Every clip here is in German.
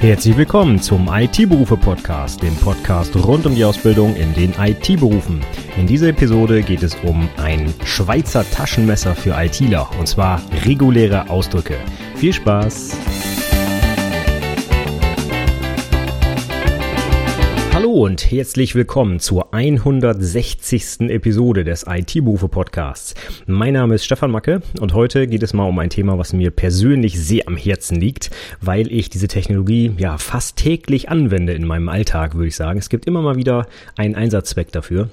Herzlich willkommen zum IT-Berufe-Podcast, dem Podcast rund um die Ausbildung in den IT-Berufen. In dieser Episode geht es um ein Schweizer Taschenmesser für ITler, und zwar reguläre Ausdrücke. Viel Spaß! Und herzlich willkommen zur 160. Episode des IT-Berufe Podcasts. Mein Name ist Stefan Macke und heute geht es mal um ein Thema, was mir persönlich sehr am Herzen liegt, weil ich diese Technologie ja fast täglich anwende in meinem Alltag, würde ich sagen. Es gibt immer mal wieder einen Einsatzzweck dafür.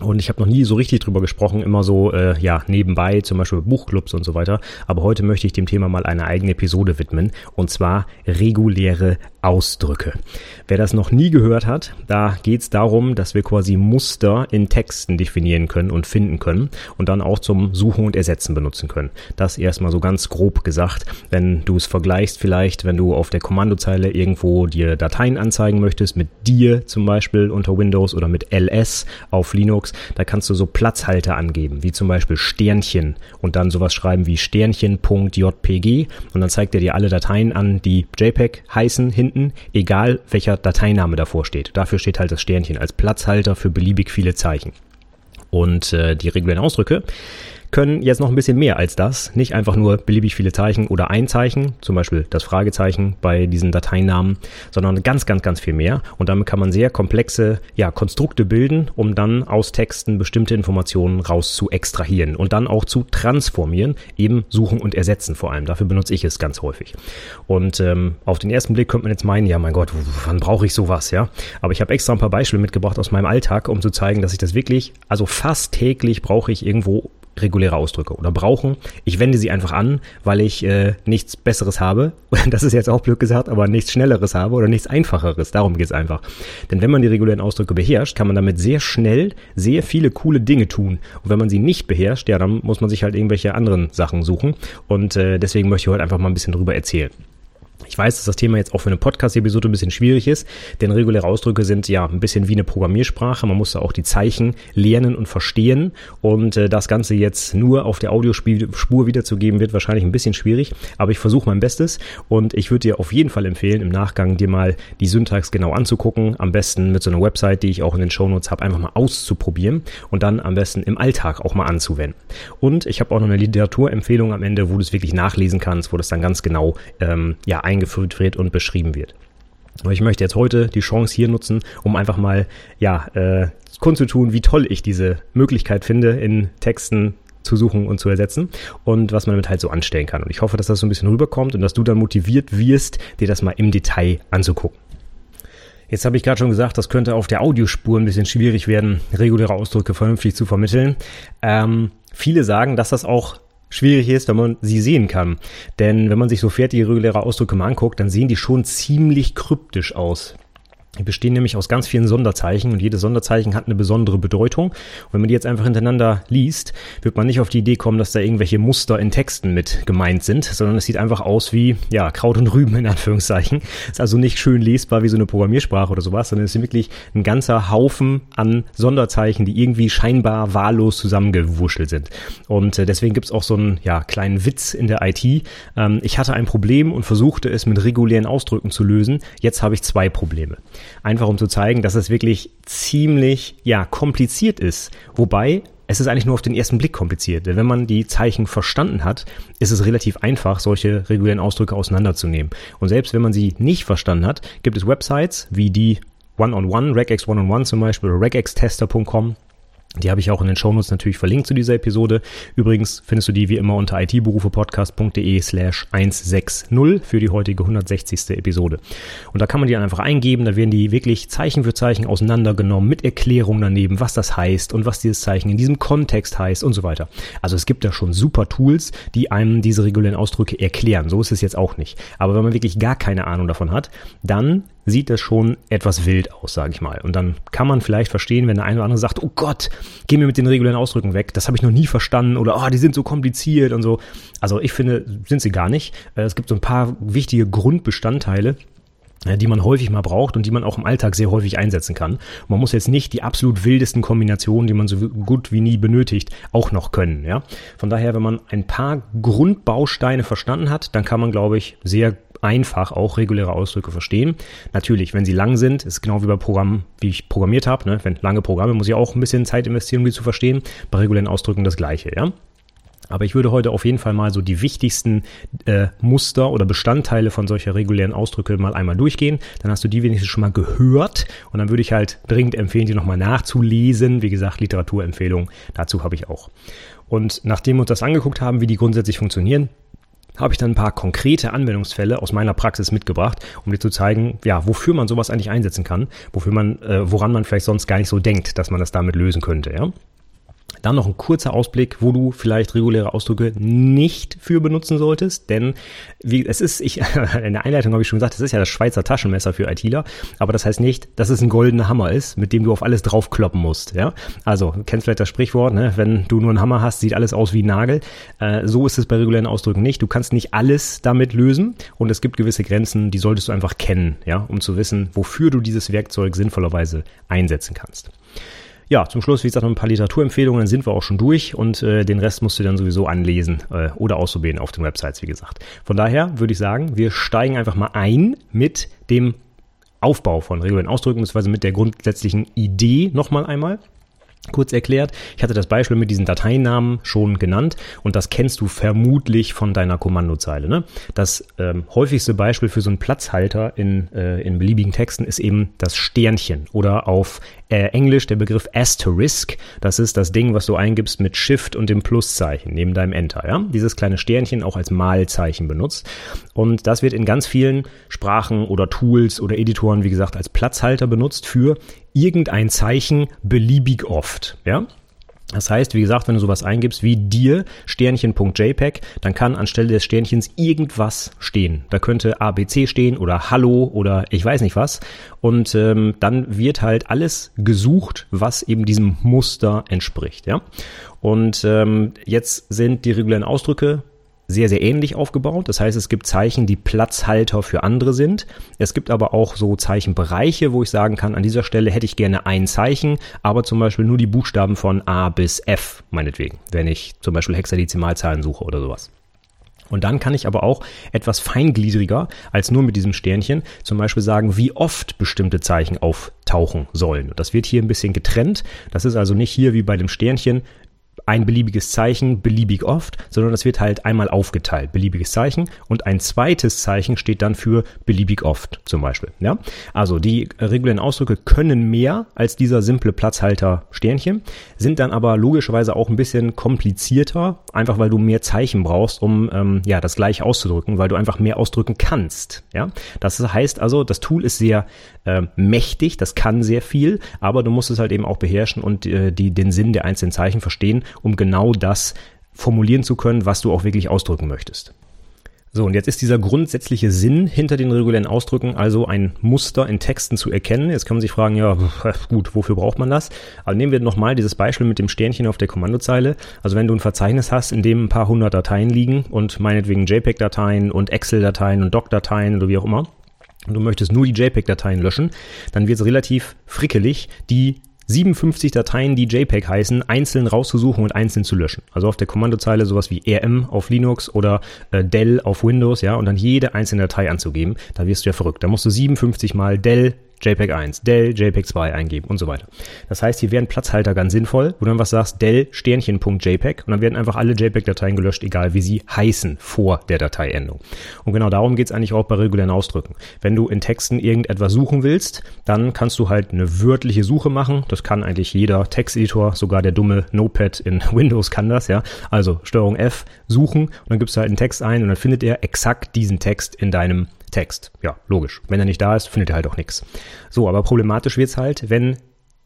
Und ich habe noch nie so richtig drüber gesprochen, immer so, äh, ja, nebenbei, zum Beispiel Buchclubs und so weiter. Aber heute möchte ich dem Thema mal eine eigene Episode widmen. Und zwar reguläre Ausdrücke. Wer das noch nie gehört hat, da geht es darum, dass wir quasi Muster in Texten definieren können und finden können und dann auch zum Suchen und Ersetzen benutzen können. Das erstmal so ganz grob gesagt. Wenn du es vergleichst, vielleicht, wenn du auf der Kommandozeile irgendwo dir Dateien anzeigen möchtest, mit dir zum Beispiel unter Windows oder mit ls auf Linux, da kannst du so Platzhalter angeben, wie zum Beispiel Sternchen und dann sowas schreiben wie Sternchen.jpg und dann zeigt er dir alle Dateien an, die JPEG heißen hinten finden, egal welcher Dateiname davor steht. Dafür steht halt das Sternchen als Platzhalter für beliebig viele Zeichen. Und äh, die regulären Ausdrücke, können jetzt noch ein bisschen mehr als das. Nicht einfach nur beliebig viele Zeichen oder ein Zeichen, zum Beispiel das Fragezeichen bei diesen Dateinamen, sondern ganz, ganz, ganz viel mehr. Und damit kann man sehr komplexe ja, Konstrukte bilden, um dann aus Texten bestimmte Informationen raus zu extrahieren und dann auch zu transformieren, eben suchen und ersetzen vor allem. Dafür benutze ich es ganz häufig. Und ähm, auf den ersten Blick könnte man jetzt meinen, ja mein Gott, wann brauche ich sowas, ja? Aber ich habe extra ein paar Beispiele mitgebracht aus meinem Alltag, um zu zeigen, dass ich das wirklich, also fast täglich brauche ich irgendwo reguläre Ausdrücke oder brauchen. Ich wende sie einfach an, weil ich äh, nichts Besseres habe. Das ist jetzt auch blöd gesagt, aber nichts Schnelleres habe oder nichts Einfacheres. Darum geht's einfach. Denn wenn man die regulären Ausdrücke beherrscht, kann man damit sehr schnell sehr viele coole Dinge tun. Und wenn man sie nicht beherrscht, ja, dann muss man sich halt irgendwelche anderen Sachen suchen. Und äh, deswegen möchte ich heute einfach mal ein bisschen drüber erzählen. Ich weiß, dass das Thema jetzt auch für eine Podcast-Episode ein bisschen schwierig ist, denn reguläre Ausdrücke sind ja ein bisschen wie eine Programmiersprache. Man muss da auch die Zeichen lernen und verstehen. Und äh, das Ganze jetzt nur auf der Audiospur wiederzugeben, wird wahrscheinlich ein bisschen schwierig. Aber ich versuche mein Bestes und ich würde dir auf jeden Fall empfehlen, im Nachgang dir mal die Syntax genau anzugucken. Am besten mit so einer Website, die ich auch in den Shownotes habe, einfach mal auszuprobieren und dann am besten im Alltag auch mal anzuwenden. Und ich habe auch noch eine Literaturempfehlung am Ende, wo du es wirklich nachlesen kannst, wo das dann ganz genau ähm, ja, eingeführt wird und beschrieben wird. Aber ich möchte jetzt heute die Chance hier nutzen, um einfach mal ja äh, kundzutun, wie toll ich diese Möglichkeit finde, in Texten zu suchen und zu ersetzen und was man damit halt so anstellen kann. Und ich hoffe, dass das so ein bisschen rüberkommt und dass du dann motiviert wirst, dir das mal im Detail anzugucken. Jetzt habe ich gerade schon gesagt, das könnte auf der Audiospur ein bisschen schwierig werden, reguläre Ausdrücke vernünftig zu vermitteln. Ähm, viele sagen, dass das auch schwierig ist, wenn man sie sehen kann. Denn wenn man sich so fertige reguläre Ausdrücke mal anguckt, dann sehen die schon ziemlich kryptisch aus. Die bestehen nämlich aus ganz vielen Sonderzeichen und jedes Sonderzeichen hat eine besondere Bedeutung. Und wenn man die jetzt einfach hintereinander liest, wird man nicht auf die Idee kommen, dass da irgendwelche Muster in Texten mit gemeint sind, sondern es sieht einfach aus wie, ja, Kraut und Rüben in Anführungszeichen. Ist also nicht schön lesbar wie so eine Programmiersprache oder sowas, sondern es ist wirklich ein ganzer Haufen an Sonderzeichen, die irgendwie scheinbar wahllos zusammengewurschtelt sind. Und äh, deswegen gibt's auch so einen, ja, kleinen Witz in der IT. Ähm, ich hatte ein Problem und versuchte es mit regulären Ausdrücken zu lösen. Jetzt habe ich zwei Probleme. Einfach um zu zeigen, dass es wirklich ziemlich, ja, kompliziert ist. Wobei es ist eigentlich nur auf den ersten Blick kompliziert. Denn wenn man die Zeichen verstanden hat, ist es relativ einfach, solche regulären Ausdrücke auseinanderzunehmen. Und selbst wenn man sie nicht verstanden hat, gibt es Websites wie die One-on-One, Regex One-on-One zum Beispiel oder regextester.com, die habe ich auch in den Shownotes natürlich verlinkt zu dieser Episode. Übrigens findest du die wie immer unter itberufepodcast.de slash 160 für die heutige 160. Episode. Und da kann man die einfach eingeben, da werden die wirklich Zeichen für Zeichen auseinandergenommen mit Erklärung daneben, was das heißt und was dieses Zeichen in diesem Kontext heißt und so weiter. Also es gibt da schon super Tools, die einem diese regulären Ausdrücke erklären. So ist es jetzt auch nicht. Aber wenn man wirklich gar keine Ahnung davon hat, dann sieht das schon etwas wild aus, sage ich mal. Und dann kann man vielleicht verstehen, wenn der eine oder andere sagt, oh Gott, geh mir mit den regulären Ausdrücken weg, das habe ich noch nie verstanden oder oh, die sind so kompliziert und so. Also ich finde, sind sie gar nicht. Äh, es gibt so ein paar wichtige Grundbestandteile, äh, die man häufig mal braucht und die man auch im Alltag sehr häufig einsetzen kann. Man muss jetzt nicht die absolut wildesten Kombinationen, die man so gut wie nie benötigt, auch noch können. Ja? Von daher, wenn man ein paar Grundbausteine verstanden hat, dann kann man, glaube ich, sehr einfach auch reguläre Ausdrücke verstehen. Natürlich, wenn sie lang sind, ist genau wie bei Programmen, wie ich programmiert habe. Ne? Wenn lange Programme muss ich auch ein bisschen Zeit investieren, um die zu verstehen. Bei regulären Ausdrücken das gleiche, ja. Aber ich würde heute auf jeden Fall mal so die wichtigsten äh, Muster oder Bestandteile von solcher regulären Ausdrücke mal einmal durchgehen. Dann hast du die wenigstens schon mal gehört und dann würde ich halt dringend empfehlen, die nochmal nachzulesen. Wie gesagt, Literaturempfehlung dazu habe ich auch. Und nachdem wir uns das angeguckt haben, wie die grundsätzlich funktionieren, habe ich dann ein paar konkrete Anwendungsfälle aus meiner Praxis mitgebracht, um dir zu zeigen, ja, wofür man sowas eigentlich einsetzen kann, wofür man, äh, woran man vielleicht sonst gar nicht so denkt, dass man das damit lösen könnte, ja. Dann noch ein kurzer Ausblick, wo du vielleicht reguläre Ausdrücke nicht für benutzen solltest, denn wie, es ist, ich, in der Einleitung habe ich schon gesagt, es ist ja das Schweizer Taschenmesser für ITler, aber das heißt nicht, dass es ein goldener Hammer ist, mit dem du auf alles draufkloppen musst, ja. Also, kennst vielleicht das Sprichwort, ne? wenn du nur einen Hammer hast, sieht alles aus wie ein Nagel. Äh, so ist es bei regulären Ausdrücken nicht. Du kannst nicht alles damit lösen und es gibt gewisse Grenzen, die solltest du einfach kennen, ja, um zu wissen, wofür du dieses Werkzeug sinnvollerweise einsetzen kannst. Ja, zum Schluss, wie gesagt, noch ein paar Literaturempfehlungen, dann sind wir auch schon durch und äh, den Rest musst du dann sowieso anlesen äh, oder ausprobieren auf den Websites, wie gesagt. Von daher würde ich sagen, wir steigen einfach mal ein mit dem Aufbau von regulären Ausdrücken, beziehungsweise mit der grundsätzlichen Idee nochmal einmal. Kurz erklärt, ich hatte das Beispiel mit diesen Dateinamen schon genannt und das kennst du vermutlich von deiner Kommandozeile. Ne? Das ähm, häufigste Beispiel für so einen Platzhalter in, äh, in beliebigen Texten ist eben das Sternchen oder auf äh, Englisch der Begriff Asterisk. Das ist das Ding, was du eingibst mit Shift und dem Pluszeichen neben deinem Enter. Ja? Dieses kleine Sternchen auch als Malzeichen benutzt. Und das wird in ganz vielen Sprachen oder Tools oder Editoren, wie gesagt, als Platzhalter benutzt für irgendein Zeichen beliebig oft. Ja? Das heißt, wie gesagt, wenn du sowas eingibst wie dir Sternchen.jpg, dann kann anstelle des Sternchens irgendwas stehen. Da könnte ABC stehen oder Hallo oder ich weiß nicht was. Und ähm, dann wird halt alles gesucht, was eben diesem Muster entspricht. Ja. Und ähm, jetzt sind die regulären Ausdrücke sehr, sehr ähnlich aufgebaut. Das heißt, es gibt Zeichen, die Platzhalter für andere sind. Es gibt aber auch so Zeichenbereiche, wo ich sagen kann, an dieser Stelle hätte ich gerne ein Zeichen, aber zum Beispiel nur die Buchstaben von A bis F, meinetwegen, wenn ich zum Beispiel Hexadezimalzahlen suche oder sowas. Und dann kann ich aber auch etwas feingliedriger als nur mit diesem Sternchen zum Beispiel sagen, wie oft bestimmte Zeichen auftauchen sollen. Das wird hier ein bisschen getrennt. Das ist also nicht hier wie bei dem Sternchen ein beliebiges Zeichen beliebig oft, sondern das wird halt einmal aufgeteilt, beliebiges Zeichen und ein zweites Zeichen steht dann für beliebig oft zum Beispiel. Ja? Also die regulären Ausdrücke können mehr als dieser simple Platzhalter Sternchen, sind dann aber logischerweise auch ein bisschen komplizierter, einfach weil du mehr Zeichen brauchst, um ähm, ja das gleiche auszudrücken, weil du einfach mehr ausdrücken kannst. Ja? Das heißt also, das Tool ist sehr äh, mächtig, das kann sehr viel, aber du musst es halt eben auch beherrschen und äh, die, den Sinn der einzelnen Zeichen verstehen um genau das formulieren zu können, was du auch wirklich ausdrücken möchtest. So, und jetzt ist dieser grundsätzliche Sinn hinter den regulären Ausdrücken also ein Muster in Texten zu erkennen. Jetzt kann man sich fragen, ja, gut, wofür braucht man das? Aber nehmen wir nochmal dieses Beispiel mit dem Sternchen auf der Kommandozeile. Also wenn du ein Verzeichnis hast, in dem ein paar hundert Dateien liegen und meinetwegen JPEG-Dateien und Excel-Dateien und Doc-Dateien oder wie auch immer, und du möchtest nur die JPEG-Dateien löschen, dann wird es relativ frickelig, die 57 Dateien, die JPEG heißen, einzeln rauszusuchen und einzeln zu löschen. Also auf der Kommandozeile sowas wie rm auf Linux oder äh, Dell auf Windows, ja, und dann jede einzelne Datei anzugeben. Da wirst du ja verrückt. Da musst du 57 mal Dell JPEG 1, Dell JPEG 2 eingeben und so weiter. Das heißt, hier wären Platzhalter ganz sinnvoll, wo du dann was sagst, Dell Sternchen.jpg und dann werden einfach alle JPEG-Dateien gelöscht, egal wie sie heißen vor der Dateiendung. Und genau darum geht es eigentlich auch bei regulären Ausdrücken. Wenn du in Texten irgendetwas suchen willst, dann kannst du halt eine wörtliche Suche machen. Das kann eigentlich jeder Texteditor, sogar der dumme Notepad in Windows kann das, ja. Also Steuerung F, suchen und dann gibst du halt einen Text ein und dann findet er exakt diesen Text in deinem Text. Ja, logisch. Wenn er nicht da ist, findet er halt auch nichts. So, aber problematisch wird's halt, wenn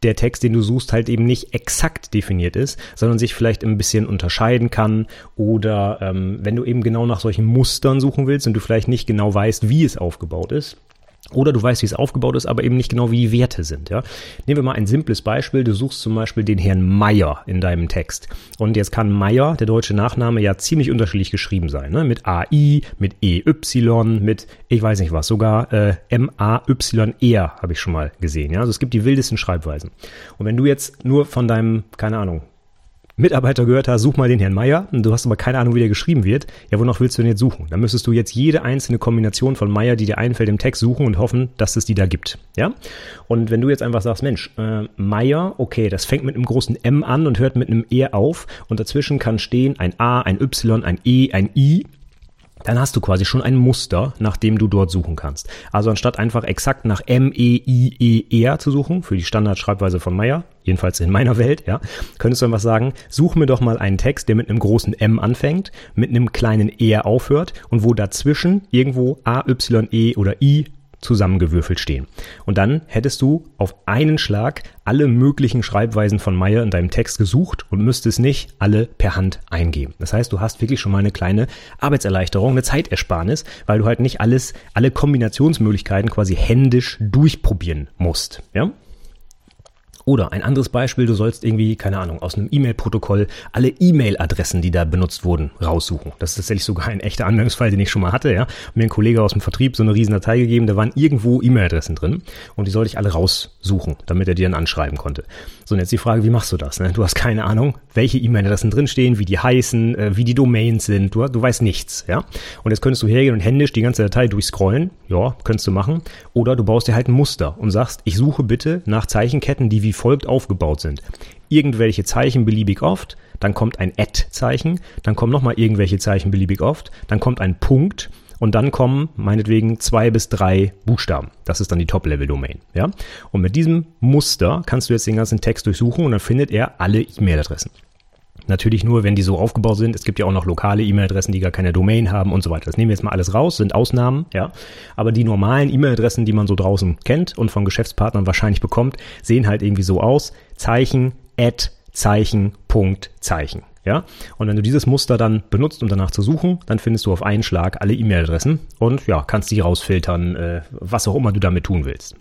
der Text, den du suchst, halt eben nicht exakt definiert ist, sondern sich vielleicht ein bisschen unterscheiden kann oder ähm, wenn du eben genau nach solchen Mustern suchen willst und du vielleicht nicht genau weißt, wie es aufgebaut ist, oder du weißt, wie es aufgebaut ist, aber eben nicht genau, wie die Werte sind. Ja? Nehmen wir mal ein simples Beispiel. Du suchst zum Beispiel den Herrn Meier in deinem Text. Und jetzt kann Meier, der deutsche Nachname, ja ziemlich unterschiedlich geschrieben sein. Ne? Mit AI, mit EY, mit ich weiß nicht was, sogar äh, M-A-Y-R habe ich schon mal gesehen. Ja? Also es gibt die wildesten Schreibweisen. Und wenn du jetzt nur von deinem, keine Ahnung, Mitarbeiter gehört hast, such mal den Herrn Meier. Du hast aber keine Ahnung, wie der geschrieben wird. Ja, wonach willst du denn jetzt suchen? Dann müsstest du jetzt jede einzelne Kombination von Meier, die dir einfällt, im Text suchen und hoffen, dass es die da gibt. Ja? Und wenn du jetzt einfach sagst, Mensch, äh, Meier, okay, das fängt mit einem großen M an und hört mit einem E auf und dazwischen kann stehen ein A, ein Y, ein E, ein I dann hast du quasi schon ein Muster, nach dem du dort suchen kannst. Also anstatt einfach exakt nach M-E-I-E-R zu suchen, für die Standardschreibweise von Meyer, jedenfalls in meiner Welt, ja, könntest du einfach sagen, such mir doch mal einen Text, der mit einem großen M anfängt, mit einem kleinen R aufhört und wo dazwischen irgendwo A, Y, E oder I zusammengewürfelt stehen. Und dann hättest du auf einen Schlag alle möglichen Schreibweisen von Meyer in deinem Text gesucht und müsstest nicht alle per Hand eingeben. Das heißt, du hast wirklich schon mal eine kleine Arbeitserleichterung, eine Zeitersparnis, weil du halt nicht alles, alle Kombinationsmöglichkeiten quasi händisch durchprobieren musst. Ja? Oder ein anderes Beispiel, du sollst irgendwie, keine Ahnung, aus einem E-Mail-Protokoll alle E-Mail-Adressen, die da benutzt wurden, raussuchen. Das ist tatsächlich sogar ein echter Anwendungsfall, den ich schon mal hatte, ja. Mir ein Kollege aus dem Vertrieb so eine riesen Datei gegeben, da waren irgendwo E-Mail-Adressen drin und die sollte ich alle raussuchen, damit er die dann anschreiben konnte. So, und jetzt die Frage, wie machst du das? Ne? Du hast keine Ahnung, welche E-Mail-Adressen drinstehen, wie die heißen, äh, wie die Domains sind, du, du weißt nichts, ja. Und jetzt könntest du hergehen und händisch die ganze Datei durchscrollen, ja, könntest du machen. Oder du baust dir halt ein Muster und sagst, ich suche bitte nach Zeichenketten, die wie folgt aufgebaut sind. Irgendwelche Zeichen beliebig oft, dann kommt ein Add-Zeichen, dann kommen nochmal irgendwelche Zeichen beliebig oft, dann kommt ein Punkt und dann kommen meinetwegen zwei bis drei Buchstaben. Das ist dann die Top-Level-Domain. Ja? Und mit diesem Muster kannst du jetzt den ganzen Text durchsuchen und dann findet er alle E-Mail-Adressen. Natürlich nur, wenn die so aufgebaut sind. Es gibt ja auch noch lokale E-Mail-Adressen, die gar keine Domain haben und so weiter. Das nehmen wir jetzt mal alles raus, sind Ausnahmen, ja. Aber die normalen E-Mail-Adressen, die man so draußen kennt und von Geschäftspartnern wahrscheinlich bekommt, sehen halt irgendwie so aus. Zeichen, Add, Zeichen, Punkt, Zeichen. Ja? Und wenn du dieses Muster dann benutzt, um danach zu suchen, dann findest du auf einen Schlag alle E-Mail-Adressen und ja, kannst die rausfiltern, äh, was auch immer du damit tun willst.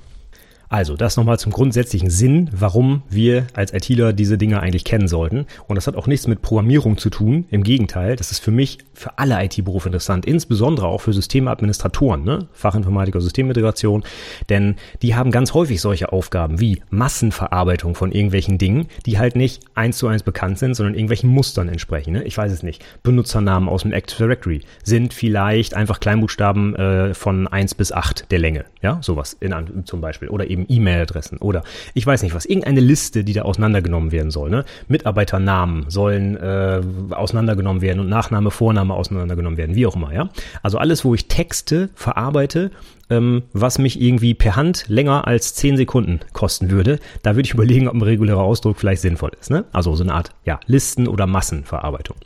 Also, das nochmal zum grundsätzlichen Sinn, warum wir als ITler diese Dinge eigentlich kennen sollten. Und das hat auch nichts mit Programmierung zu tun. Im Gegenteil, das ist für mich, für alle IT-Berufe interessant, insbesondere auch für Systemadministratoren, ne? Fachinformatiker, Systemintegration. Denn die haben ganz häufig solche Aufgaben wie Massenverarbeitung von irgendwelchen Dingen, die halt nicht eins zu eins bekannt sind, sondern irgendwelchen Mustern entsprechen. Ne? Ich weiß es nicht. Benutzernamen aus dem Active Directory sind vielleicht einfach Kleinbuchstaben äh, von eins bis acht der Länge. Ja, sowas in, zum Beispiel. Oder eben E-Mail-Adressen oder ich weiß nicht was, irgendeine Liste, die da auseinandergenommen werden soll. Ne? Mitarbeiternamen sollen äh, auseinandergenommen werden und Nachname, Vorname auseinandergenommen werden, wie auch immer. Ja? Also alles, wo ich Texte verarbeite, ähm, was mich irgendwie per Hand länger als 10 Sekunden kosten würde, da würde ich überlegen, ob ein regulärer Ausdruck vielleicht sinnvoll ist. Ne? Also so eine Art ja, Listen- oder Massenverarbeitung.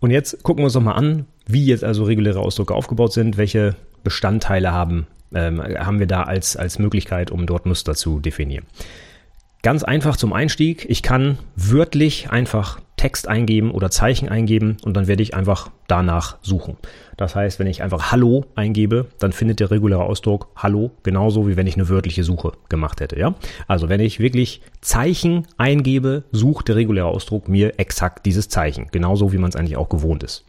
Und jetzt gucken wir uns doch mal an, wie jetzt also reguläre Ausdrücke aufgebaut sind, welche Bestandteile haben ähm, haben wir da als, als Möglichkeit, um dort Muster zu definieren. Ganz einfach zum Einstieg. Ich kann wörtlich einfach Text eingeben oder Zeichen eingeben und dann werde ich einfach danach suchen. Das heißt, wenn ich einfach Hallo eingebe, dann findet der reguläre Ausdruck Hallo genauso wie wenn ich eine wörtliche Suche gemacht hätte. Ja? Also wenn ich wirklich Zeichen eingebe, sucht der reguläre Ausdruck mir exakt dieses Zeichen. Genauso wie man es eigentlich auch gewohnt ist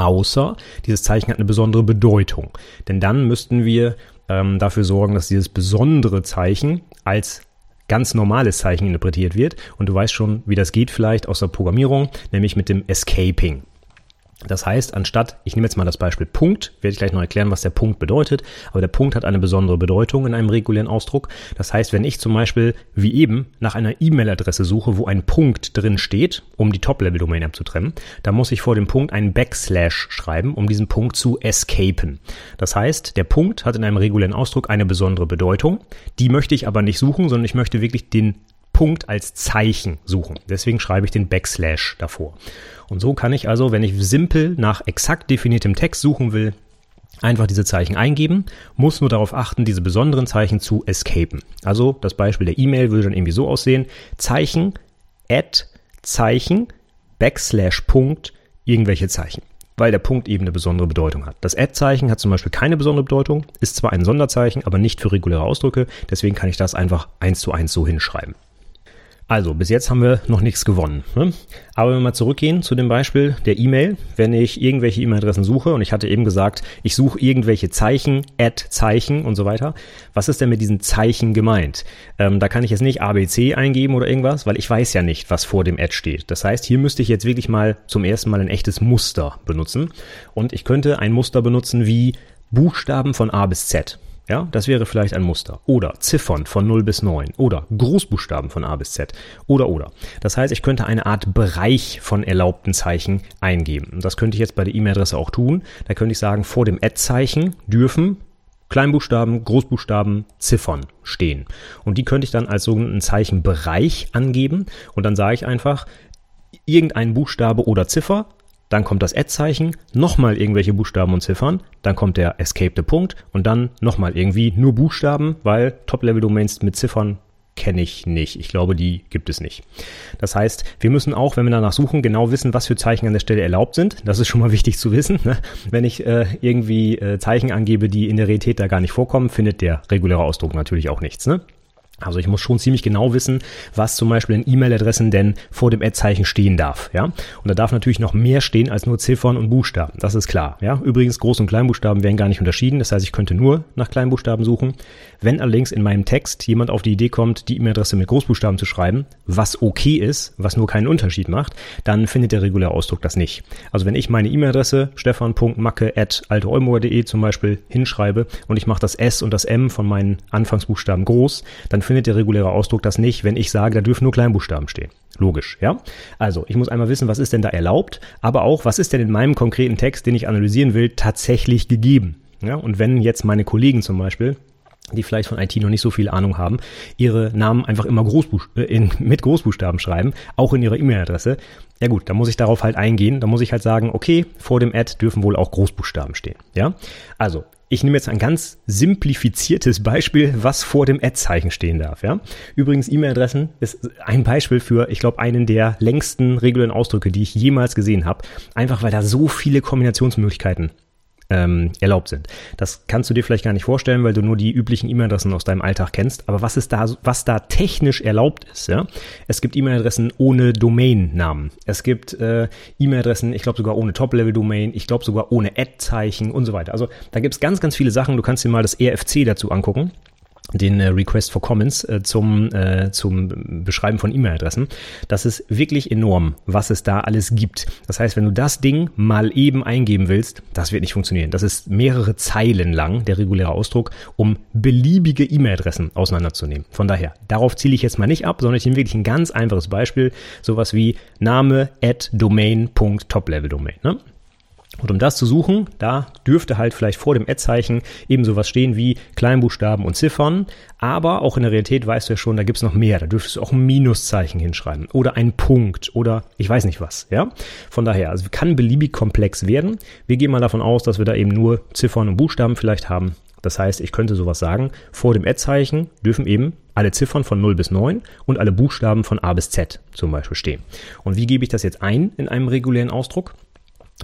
außer dieses Zeichen hat eine besondere Bedeutung. Denn dann müssten wir ähm, dafür sorgen, dass dieses besondere Zeichen als ganz normales Zeichen interpretiert wird. Und du weißt schon, wie das geht vielleicht aus der Programmierung, nämlich mit dem Escaping. Das heißt, anstatt, ich nehme jetzt mal das Beispiel Punkt, werde ich gleich noch erklären, was der Punkt bedeutet, aber der Punkt hat eine besondere Bedeutung in einem regulären Ausdruck. Das heißt, wenn ich zum Beispiel, wie eben, nach einer E-Mail-Adresse suche, wo ein Punkt drin steht, um die Top-Level-Domain abzutrennen, dann muss ich vor dem Punkt einen Backslash schreiben, um diesen Punkt zu escapen. Das heißt, der Punkt hat in einem regulären Ausdruck eine besondere Bedeutung, die möchte ich aber nicht suchen, sondern ich möchte wirklich den Punkt als Zeichen suchen. Deswegen schreibe ich den Backslash davor. Und so kann ich also, wenn ich simpel nach exakt definiertem Text suchen will, einfach diese Zeichen eingeben, muss nur darauf achten, diese besonderen Zeichen zu escapen. Also das Beispiel der E-Mail würde dann irgendwie so aussehen, Zeichen, Add, Zeichen, Backslash, Punkt, irgendwelche Zeichen. Weil der Punkt eben eine besondere Bedeutung hat. Das Add-Zeichen hat zum Beispiel keine besondere Bedeutung, ist zwar ein Sonderzeichen, aber nicht für reguläre Ausdrücke, deswegen kann ich das einfach eins zu eins so hinschreiben. Also, bis jetzt haben wir noch nichts gewonnen. Ne? Aber wenn wir mal zurückgehen zu dem Beispiel der E-Mail, wenn ich irgendwelche E-Mail-Adressen suche und ich hatte eben gesagt, ich suche irgendwelche Zeichen, Add-Zeichen und so weiter. Was ist denn mit diesen Zeichen gemeint? Ähm, da kann ich jetzt nicht ABC eingeben oder irgendwas, weil ich weiß ja nicht, was vor dem Add steht. Das heißt, hier müsste ich jetzt wirklich mal zum ersten Mal ein echtes Muster benutzen. Und ich könnte ein Muster benutzen wie Buchstaben von A bis Z. Ja, das wäre vielleicht ein Muster. Oder Ziffern von 0 bis 9. Oder Großbuchstaben von A bis Z. Oder, oder. Das heißt, ich könnte eine Art Bereich von erlaubten Zeichen eingeben. Das könnte ich jetzt bei der E-Mail-Adresse auch tun. Da könnte ich sagen, vor dem Add-Zeichen dürfen Kleinbuchstaben, Großbuchstaben, Ziffern stehen. Und die könnte ich dann als sogenannten Zeichenbereich angeben. Und dann sage ich einfach, irgendein Buchstabe oder Ziffer dann kommt das Add-Zeichen, nochmal irgendwelche Buchstaben und Ziffern, dann kommt der Escape the Punkt und dann nochmal irgendwie nur Buchstaben, weil Top-Level-Domains mit Ziffern kenne ich nicht. Ich glaube, die gibt es nicht. Das heißt, wir müssen auch, wenn wir danach suchen, genau wissen, was für Zeichen an der Stelle erlaubt sind. Das ist schon mal wichtig zu wissen. Ne? Wenn ich äh, irgendwie äh, Zeichen angebe, die in der Realität da gar nicht vorkommen, findet der reguläre Ausdruck natürlich auch nichts. Ne? Also ich muss schon ziemlich genau wissen, was zum Beispiel in E-Mail-Adressen denn vor dem Ad-Zeichen stehen darf. Ja? Und da darf natürlich noch mehr stehen als nur Ziffern und Buchstaben. Das ist klar. Ja? Übrigens, Groß- und Kleinbuchstaben werden gar nicht unterschieden. Das heißt, ich könnte nur nach Kleinbuchstaben suchen. Wenn allerdings in meinem Text jemand auf die Idee kommt, die E-Mail-Adresse mit Großbuchstaben zu schreiben, was okay ist, was nur keinen Unterschied macht, dann findet der reguläre Ausdruck das nicht. Also wenn ich meine E-Mail-Adresse stefan.macke.alteolmoer.de zum Beispiel hinschreibe und ich mache das S und das M von meinen Anfangsbuchstaben groß, dann findet der reguläre Ausdruck das nicht, wenn ich sage, da dürfen nur Kleinbuchstaben stehen. Logisch, ja? Also, ich muss einmal wissen, was ist denn da erlaubt, aber auch, was ist denn in meinem konkreten Text, den ich analysieren will, tatsächlich gegeben. Ja? Und wenn jetzt meine Kollegen zum Beispiel die vielleicht von IT noch nicht so viel Ahnung haben, ihre Namen einfach immer Großbuch äh, in, mit Großbuchstaben schreiben, auch in ihrer E-Mail-Adresse. Ja gut, da muss ich darauf halt eingehen. Da muss ich halt sagen, okay, vor dem Ad dürfen wohl auch Großbuchstaben stehen. Ja, also ich nehme jetzt ein ganz simplifiziertes Beispiel, was vor dem Ad-Zeichen stehen darf. Ja? Übrigens, E-Mail-Adressen ist ein Beispiel für, ich glaube, einen der längsten regulären Ausdrücke, die ich jemals gesehen habe. Einfach weil da so viele Kombinationsmöglichkeiten ähm, erlaubt sind. Das kannst du dir vielleicht gar nicht vorstellen, weil du nur die üblichen E-Mail-Adressen aus deinem Alltag kennst. Aber was ist da, was da technisch erlaubt ist, ja? Es gibt E-Mail-Adressen ohne Domain-Namen. Es gibt äh, E-Mail-Adressen, ich glaube sogar ohne Top-Level-Domain, ich glaube sogar ohne Ad-Zeichen und so weiter. Also da gibt es ganz, ganz viele Sachen. Du kannst dir mal das RFC dazu angucken den äh, Request for Comments äh, zum, äh, zum Beschreiben von E-Mail-Adressen. Das ist wirklich enorm, was es da alles gibt. Das heißt, wenn du das Ding mal eben eingeben willst, das wird nicht funktionieren. Das ist mehrere Zeilen lang, der reguläre Ausdruck, um beliebige E-Mail-Adressen auseinanderzunehmen. Von daher, darauf ziele ich jetzt mal nicht ab, sondern ich nehme wirklich ein ganz einfaches Beispiel, sowas wie Name at domain.topleveldomain. Ne? Und um das zu suchen, da dürfte halt vielleicht vor dem Ad-Zeichen eben sowas stehen wie Kleinbuchstaben und Ziffern. Aber auch in der Realität weißt du ja schon, da gibt's noch mehr. Da dürftest du auch ein Minuszeichen hinschreiben oder ein Punkt oder ich weiß nicht was. Ja, Von daher, also kann beliebig komplex werden. Wir gehen mal davon aus, dass wir da eben nur Ziffern und Buchstaben vielleicht haben. Das heißt, ich könnte sowas sagen, vor dem Ad-Zeichen dürfen eben alle Ziffern von 0 bis 9 und alle Buchstaben von A bis Z zum Beispiel stehen. Und wie gebe ich das jetzt ein in einem regulären Ausdruck?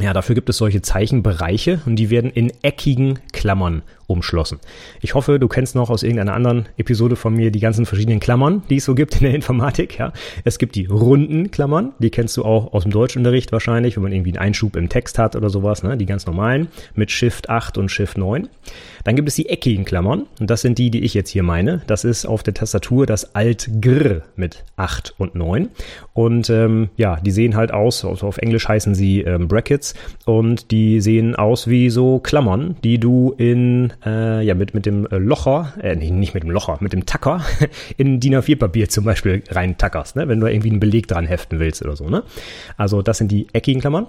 Ja, dafür gibt es solche Zeichenbereiche und die werden in eckigen Klammern umschlossen. Ich hoffe, du kennst noch aus irgendeiner anderen Episode von mir die ganzen verschiedenen Klammern, die es so gibt in der Informatik. Ja, es gibt die runden Klammern, die kennst du auch aus dem Deutschunterricht wahrscheinlich, wenn man irgendwie einen Einschub im Text hat oder sowas, ne? die ganz normalen mit Shift 8 und Shift 9. Dann gibt es die eckigen Klammern und das sind die, die ich jetzt hier meine. Das ist auf der Tastatur das Alt-Gr mit 8 und 9 und ähm, ja, die sehen halt aus, also auf Englisch heißen sie ähm, Brackets und die sehen aus wie so Klammern, die du in äh, ja mit mit dem Locher, äh, nicht mit dem Locher, mit dem Tacker in DIN A4 Papier zum Beispiel rein tackerst, ne, wenn du irgendwie einen Beleg dran heften willst oder so, ne. Also das sind die eckigen Klammern.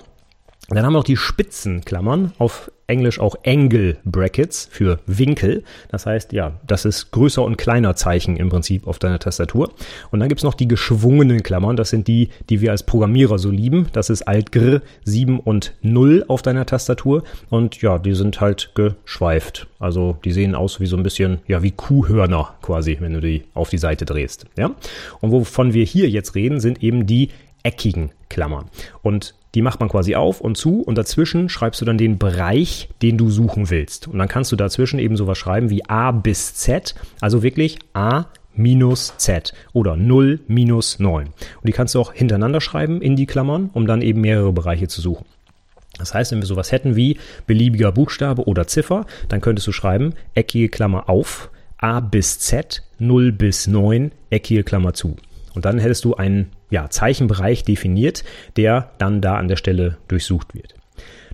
Dann haben wir noch die Spitzenklammern, auf Englisch auch Angle Brackets für Winkel. Das heißt, ja, das ist größer und kleiner Zeichen im Prinzip auf deiner Tastatur. Und dann gibt's noch die geschwungenen Klammern. Das sind die, die wir als Programmierer so lieben. Das ist Alt-Gr 7 und 0 auf deiner Tastatur. Und ja, die sind halt geschweift. Also die sehen aus wie so ein bisschen, ja, wie Kuhhörner quasi, wenn du die auf die Seite drehst. Ja. Und wovon wir hier jetzt reden, sind eben die eckigen Klammern. Und die macht man quasi auf und zu und dazwischen schreibst du dann den Bereich, den du suchen willst. Und dann kannst du dazwischen eben sowas schreiben wie A bis Z, also wirklich A minus Z oder 0 minus 9. Und die kannst du auch hintereinander schreiben in die Klammern, um dann eben mehrere Bereiche zu suchen. Das heißt, wenn wir sowas hätten wie beliebiger Buchstabe oder Ziffer, dann könntest du schreiben, eckige Klammer auf, A bis Z, 0 bis 9, eckige Klammer zu. Und dann hättest du einen ja, Zeichenbereich definiert, der dann da an der Stelle durchsucht wird.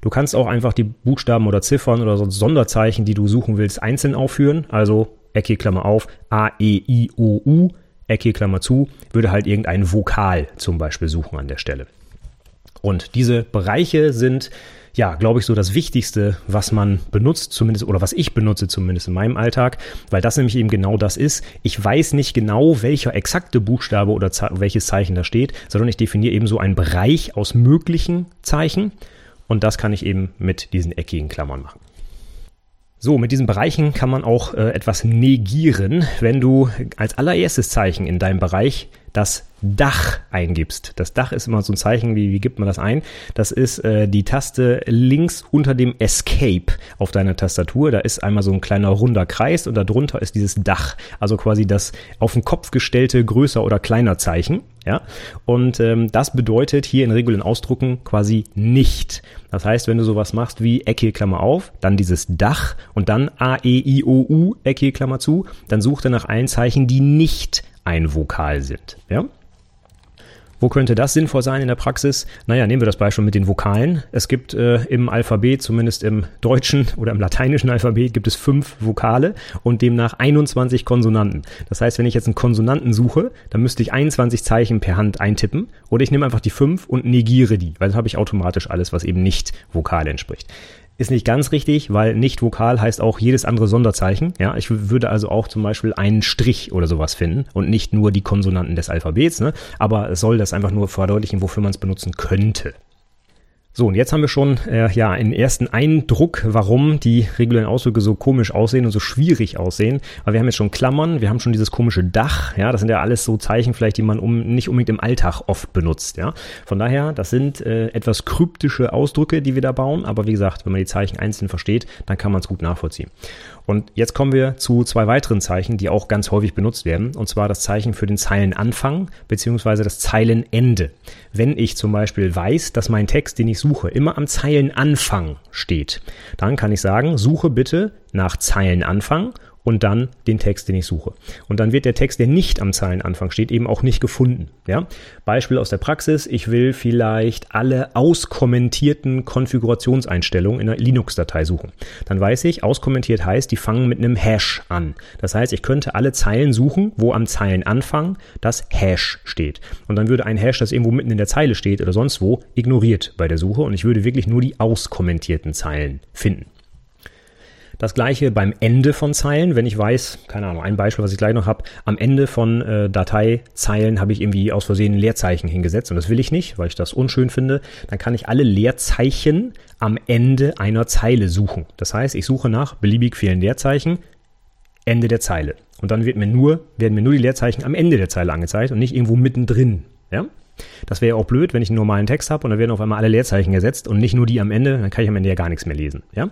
Du kannst auch einfach die Buchstaben oder Ziffern oder so Sonderzeichen, die du suchen willst, einzeln aufführen. Also Ecke Klammer auf, A, E, I, O, U, Ecke Klammer zu, würde halt irgendein Vokal zum Beispiel suchen an der Stelle. Und diese Bereiche sind ja, glaube ich, so das Wichtigste, was man benutzt, zumindest, oder was ich benutze zumindest in meinem Alltag, weil das nämlich eben genau das ist. Ich weiß nicht genau, welcher exakte Buchstabe oder welches Zeichen da steht, sondern ich definiere eben so einen Bereich aus möglichen Zeichen und das kann ich eben mit diesen eckigen Klammern machen. So, mit diesen Bereichen kann man auch äh, etwas negieren, wenn du als allererstes Zeichen in deinem Bereich das Dach eingibst. Das Dach ist immer so ein Zeichen, wie, wie gibt man das ein? Das ist äh, die Taste links unter dem Escape auf deiner Tastatur. Da ist einmal so ein kleiner runder Kreis und darunter ist dieses Dach. Also quasi das auf den Kopf gestellte größer oder kleiner Zeichen. Ja, und ähm, das bedeutet hier in regulären Ausdrucken quasi nicht. Das heißt, wenn du sowas machst wie Ecke Klammer auf, dann dieses Dach und dann A, E, I, O, U, Ecke Klammer zu, dann such er nach allen Zeichen, die nicht ein Vokal sind. Ja? Wo könnte das sinnvoll sein in der Praxis? Naja, nehmen wir das Beispiel mit den Vokalen. Es gibt äh, im Alphabet, zumindest im deutschen oder im lateinischen Alphabet, gibt es fünf Vokale und demnach 21 Konsonanten. Das heißt, wenn ich jetzt einen Konsonanten suche, dann müsste ich 21 Zeichen per Hand eintippen oder ich nehme einfach die fünf und negiere die, weil dann habe ich automatisch alles, was eben nicht Vokal entspricht. Ist nicht ganz richtig, weil nicht vokal heißt auch jedes andere Sonderzeichen. Ja, ich würde also auch zum Beispiel einen Strich oder sowas finden und nicht nur die Konsonanten des Alphabets. Ne? Aber es soll das einfach nur verdeutlichen, wofür man es benutzen könnte. So, und jetzt haben wir schon äh, ja einen ersten Eindruck, warum die regulären Ausdrücke so komisch aussehen und so schwierig aussehen. Weil wir haben jetzt schon Klammern, wir haben schon dieses komische Dach, ja, das sind ja alles so Zeichen vielleicht, die man um, nicht unbedingt im Alltag oft benutzt, ja. Von daher, das sind äh, etwas kryptische Ausdrücke, die wir da bauen, aber wie gesagt, wenn man die Zeichen einzeln versteht, dann kann man es gut nachvollziehen. Und jetzt kommen wir zu zwei weiteren Zeichen, die auch ganz häufig benutzt werden, und zwar das Zeichen für den Zeilenanfang beziehungsweise das Zeilenende. Wenn ich zum Beispiel weiß, dass mein Text, den ich suche, immer am Zeilenanfang steht, dann kann ich sagen, suche bitte nach Zeilenanfang und dann den Text, den ich suche. Und dann wird der Text, der nicht am Zeilenanfang steht, eben auch nicht gefunden. Ja? Beispiel aus der Praxis, ich will vielleicht alle auskommentierten Konfigurationseinstellungen in einer Linux-Datei suchen. Dann weiß ich, auskommentiert heißt, die fangen mit einem Hash an. Das heißt, ich könnte alle Zeilen suchen, wo am Zeilenanfang das Hash steht. Und dann würde ein Hash, das irgendwo mitten in der Zeile steht oder sonst wo, ignoriert bei der Suche und ich würde wirklich nur die auskommentierten Zeilen finden. Das gleiche beim Ende von Zeilen, wenn ich weiß, keine Ahnung, ein Beispiel, was ich gleich noch habe, am Ende von äh, Dateizeilen habe ich irgendwie aus Versehen Leerzeichen hingesetzt und das will ich nicht, weil ich das unschön finde, dann kann ich alle Leerzeichen am Ende einer Zeile suchen. Das heißt, ich suche nach beliebig vielen Leerzeichen, Ende der Zeile. Und dann wird mir nur, werden mir nur die Leerzeichen am Ende der Zeile angezeigt und nicht irgendwo mittendrin. Ja? Das wäre ja auch blöd, wenn ich einen normalen Text habe und da werden auf einmal alle Leerzeichen gesetzt und nicht nur die am Ende, dann kann ich am Ende ja gar nichts mehr lesen. Ja?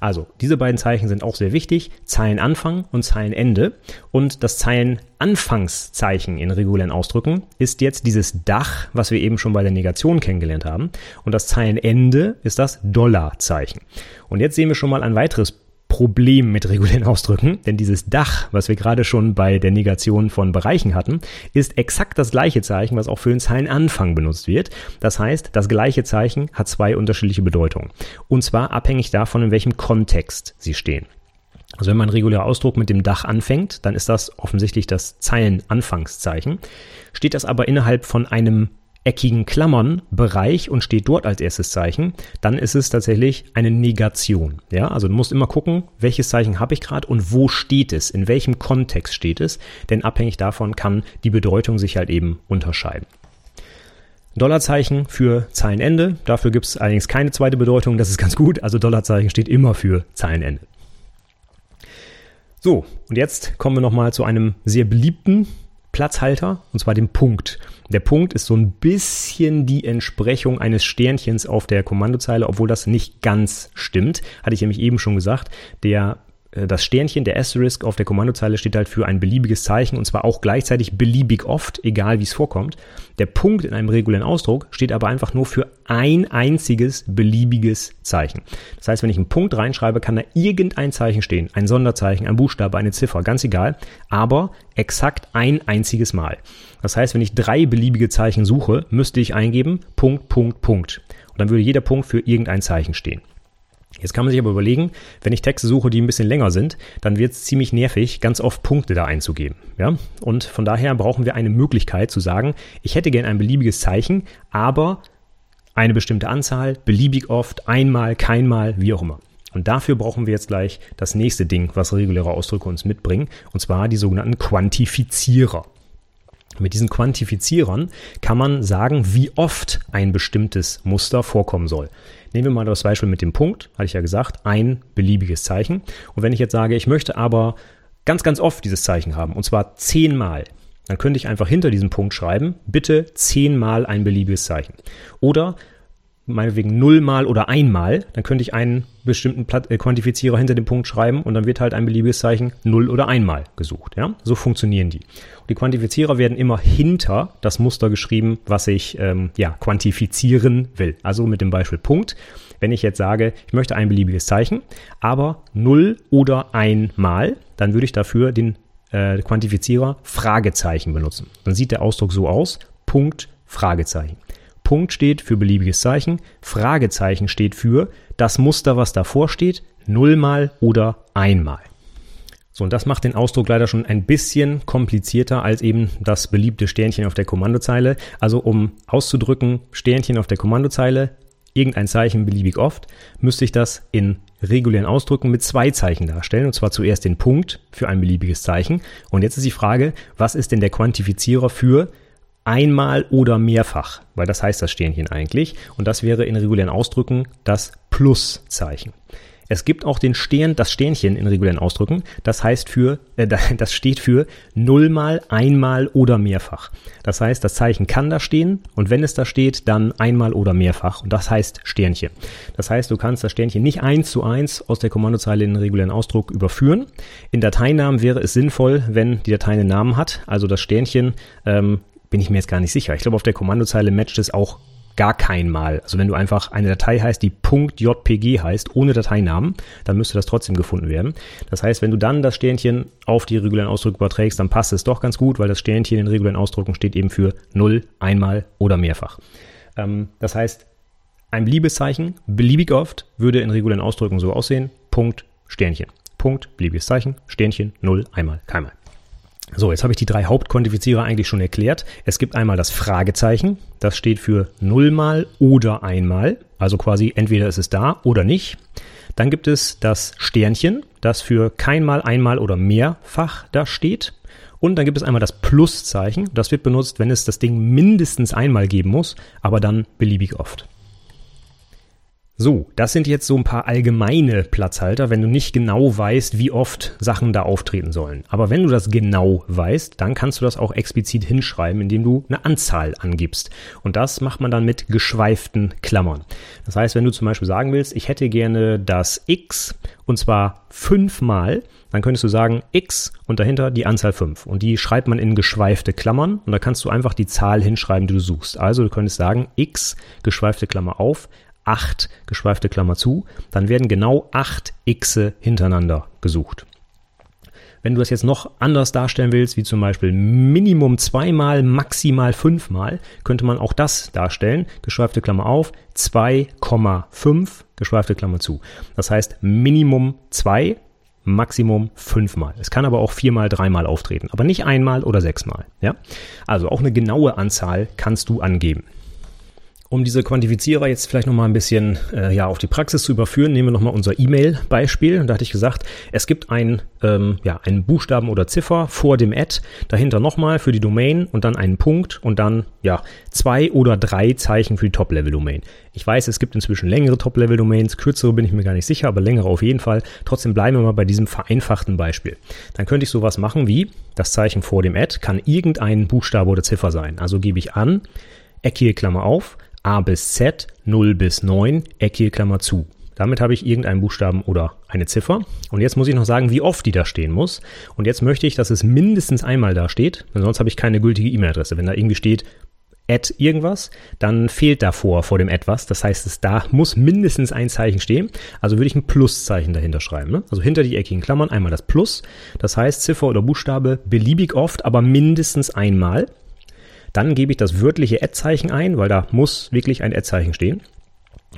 Also, diese beiden Zeichen sind auch sehr wichtig. Zeilenanfang und Zeilenende. Und das Zeilenanfangszeichen in regulären Ausdrücken ist jetzt dieses Dach, was wir eben schon bei der Negation kennengelernt haben. Und das Zeilenende ist das Dollarzeichen. Und jetzt sehen wir schon mal ein weiteres Problem mit regulären Ausdrücken, denn dieses Dach, was wir gerade schon bei der Negation von Bereichen hatten, ist exakt das gleiche Zeichen, was auch für den Zeilenanfang benutzt wird. Das heißt, das gleiche Zeichen hat zwei unterschiedliche Bedeutungen. Und zwar abhängig davon, in welchem Kontext sie stehen. Also wenn man regulärer Ausdruck mit dem Dach anfängt, dann ist das offensichtlich das Zeilenanfangszeichen. Steht das aber innerhalb von einem eckigen Klammern Bereich und steht dort als erstes Zeichen, dann ist es tatsächlich eine Negation. Ja, also du musst immer gucken, welches Zeichen habe ich gerade und wo steht es, in welchem Kontext steht es, denn abhängig davon kann die Bedeutung sich halt eben unterscheiden. Dollarzeichen für Zeilenende. Dafür gibt es allerdings keine zweite Bedeutung. Das ist ganz gut. Also Dollarzeichen steht immer für Zeilenende. So, und jetzt kommen wir nochmal zu einem sehr beliebten Platzhalter, und zwar dem Punkt. Der Punkt ist so ein bisschen die Entsprechung eines Sternchens auf der Kommandozeile, obwohl das nicht ganz stimmt. Hatte ich nämlich eben schon gesagt. Der das Sternchen, der Asterisk auf der Kommandozeile steht halt für ein beliebiges Zeichen und zwar auch gleichzeitig beliebig oft, egal wie es vorkommt. Der Punkt in einem regulären Ausdruck steht aber einfach nur für ein einziges beliebiges Zeichen. Das heißt, wenn ich einen Punkt reinschreibe, kann da irgendein Zeichen stehen. Ein Sonderzeichen, ein Buchstabe, eine Ziffer, ganz egal. Aber exakt ein einziges Mal. Das heißt, wenn ich drei beliebige Zeichen suche, müsste ich eingeben Punkt, Punkt, Punkt. Und dann würde jeder Punkt für irgendein Zeichen stehen. Jetzt kann man sich aber überlegen, wenn ich Texte suche, die ein bisschen länger sind, dann wird es ziemlich nervig, ganz oft Punkte da einzugeben. Ja? Und von daher brauchen wir eine Möglichkeit zu sagen, ich hätte gern ein beliebiges Zeichen, aber eine bestimmte Anzahl, beliebig oft, einmal, keinmal, wie auch immer. Und dafür brauchen wir jetzt gleich das nächste Ding, was reguläre Ausdrücke uns mitbringen, und zwar die sogenannten Quantifizierer. Mit diesen Quantifizierern kann man sagen, wie oft ein bestimmtes Muster vorkommen soll. Nehmen wir mal das Beispiel mit dem Punkt, hatte ich ja gesagt, ein beliebiges Zeichen. Und wenn ich jetzt sage, ich möchte aber ganz, ganz oft dieses Zeichen haben, und zwar zehnmal, dann könnte ich einfach hinter diesem Punkt schreiben, bitte zehnmal ein beliebiges Zeichen. Oder meinetwegen nullmal oder einmal, dann könnte ich einen bestimmten äh, Quantifizierer hinter dem Punkt schreiben und dann wird halt ein beliebiges Zeichen null oder einmal gesucht. Ja? So funktionieren die. Und die Quantifizierer werden immer hinter das Muster geschrieben, was ich ähm, ja, quantifizieren will. Also mit dem Beispiel Punkt. Wenn ich jetzt sage, ich möchte ein beliebiges Zeichen, aber null oder einmal, dann würde ich dafür den äh, Quantifizierer Fragezeichen benutzen. Dann sieht der Ausdruck so aus, Punkt, Fragezeichen. Punkt steht für beliebiges Zeichen, Fragezeichen steht für das Muster, was davor steht, nullmal oder einmal. So, und das macht den Ausdruck leider schon ein bisschen komplizierter als eben das beliebte Sternchen auf der Kommandozeile. Also um auszudrücken, Sternchen auf der Kommandozeile, irgendein Zeichen beliebig oft, müsste ich das in regulären Ausdrücken mit zwei Zeichen darstellen. Und zwar zuerst den Punkt für ein beliebiges Zeichen. Und jetzt ist die Frage, was ist denn der Quantifizierer für einmal oder mehrfach, weil das heißt das Sternchen eigentlich. Und das wäre in regulären Ausdrücken das Pluszeichen. Es gibt auch den Stern, das Sternchen in regulären Ausdrücken. Das heißt für, äh, das steht für nullmal, einmal oder mehrfach. Das heißt, das Zeichen kann da stehen und wenn es da steht, dann einmal oder mehrfach. Und das heißt Sternchen. Das heißt, du kannst das Sternchen nicht eins zu eins aus der Kommandozeile in den regulären Ausdruck überführen. In Dateinamen wäre es sinnvoll, wenn die Datei einen Namen hat. Also das Sternchen ähm, bin ich mir jetzt gar nicht sicher. Ich glaube, auf der Kommandozeile matcht es auch gar kein Mal. Also wenn du einfach eine Datei heißt, die .jpg heißt, ohne Dateinamen, dann müsste das trotzdem gefunden werden. Das heißt, wenn du dann das Sternchen auf die regulären Ausdrücke überträgst, dann passt es doch ganz gut, weil das Sternchen in regulären Ausdrücken steht eben für null, einmal oder mehrfach. Ähm, das heißt, ein beliebiges Zeichen, beliebig oft, würde in regulären Ausdrücken so aussehen, Punkt, Sternchen. Punkt, beliebiges Zeichen, Sternchen, null, einmal, keinmal. So, jetzt habe ich die drei Hauptquantifizierer eigentlich schon erklärt. Es gibt einmal das Fragezeichen, das steht für nullmal oder einmal, also quasi entweder ist es da oder nicht. Dann gibt es das Sternchen, das für keinmal, einmal oder mehrfach da steht. Und dann gibt es einmal das Pluszeichen, das wird benutzt, wenn es das Ding mindestens einmal geben muss, aber dann beliebig oft. So, das sind jetzt so ein paar allgemeine Platzhalter, wenn du nicht genau weißt, wie oft Sachen da auftreten sollen. Aber wenn du das genau weißt, dann kannst du das auch explizit hinschreiben, indem du eine Anzahl angibst. Und das macht man dann mit geschweiften Klammern. Das heißt, wenn du zum Beispiel sagen willst, ich hätte gerne das x und zwar fünfmal, dann könntest du sagen x und dahinter die Anzahl 5. Und die schreibt man in geschweifte Klammern und da kannst du einfach die Zahl hinschreiben, die du suchst. Also du könntest sagen x, geschweifte Klammer auf, 8 geschweifte Klammer zu, dann werden genau 8 Xe hintereinander gesucht. Wenn du das jetzt noch anders darstellen willst, wie zum Beispiel Minimum zweimal, maximal fünfmal, könnte man auch das darstellen. Geschweifte Klammer auf, 2,5, geschweifte Klammer zu. Das heißt Minimum 2, Maximum fünfmal. Es kann aber auch viermal, dreimal auftreten, aber nicht einmal oder sechsmal. Ja? Also auch eine genaue Anzahl kannst du angeben. Um diese Quantifizierer jetzt vielleicht nochmal ein bisschen äh, ja, auf die Praxis zu überführen, nehmen wir nochmal unser E-Mail-Beispiel. Da hatte ich gesagt, es gibt ein, ähm, ja, einen Buchstaben oder Ziffer vor dem Add, dahinter nochmal für die Domain und dann einen Punkt und dann ja, zwei oder drei Zeichen für die Top-Level-Domain. Ich weiß, es gibt inzwischen längere Top-Level-Domains, kürzere bin ich mir gar nicht sicher, aber längere auf jeden Fall. Trotzdem bleiben wir mal bei diesem vereinfachten Beispiel. Dann könnte ich sowas machen wie, das Zeichen vor dem Add kann irgendein Buchstabe oder Ziffer sein. Also gebe ich an, eckige Klammer auf, A bis Z, 0 bis 9, eckige Klammer zu. Damit habe ich irgendeinen Buchstaben oder eine Ziffer. Und jetzt muss ich noch sagen, wie oft die da stehen muss. Und jetzt möchte ich, dass es mindestens einmal da steht, denn sonst habe ich keine gültige E-Mail-Adresse. Wenn da irgendwie steht at irgendwas, dann fehlt davor vor dem etwas. Das heißt, es da muss mindestens ein Zeichen stehen. Also würde ich ein Pluszeichen dahinter schreiben. Ne? Also hinter die eckigen Klammern einmal das Plus. Das heißt, Ziffer oder Buchstabe beliebig oft, aber mindestens einmal. Dann gebe ich das wörtliche Ad-Zeichen ein, weil da muss wirklich ein Ad-Zeichen stehen.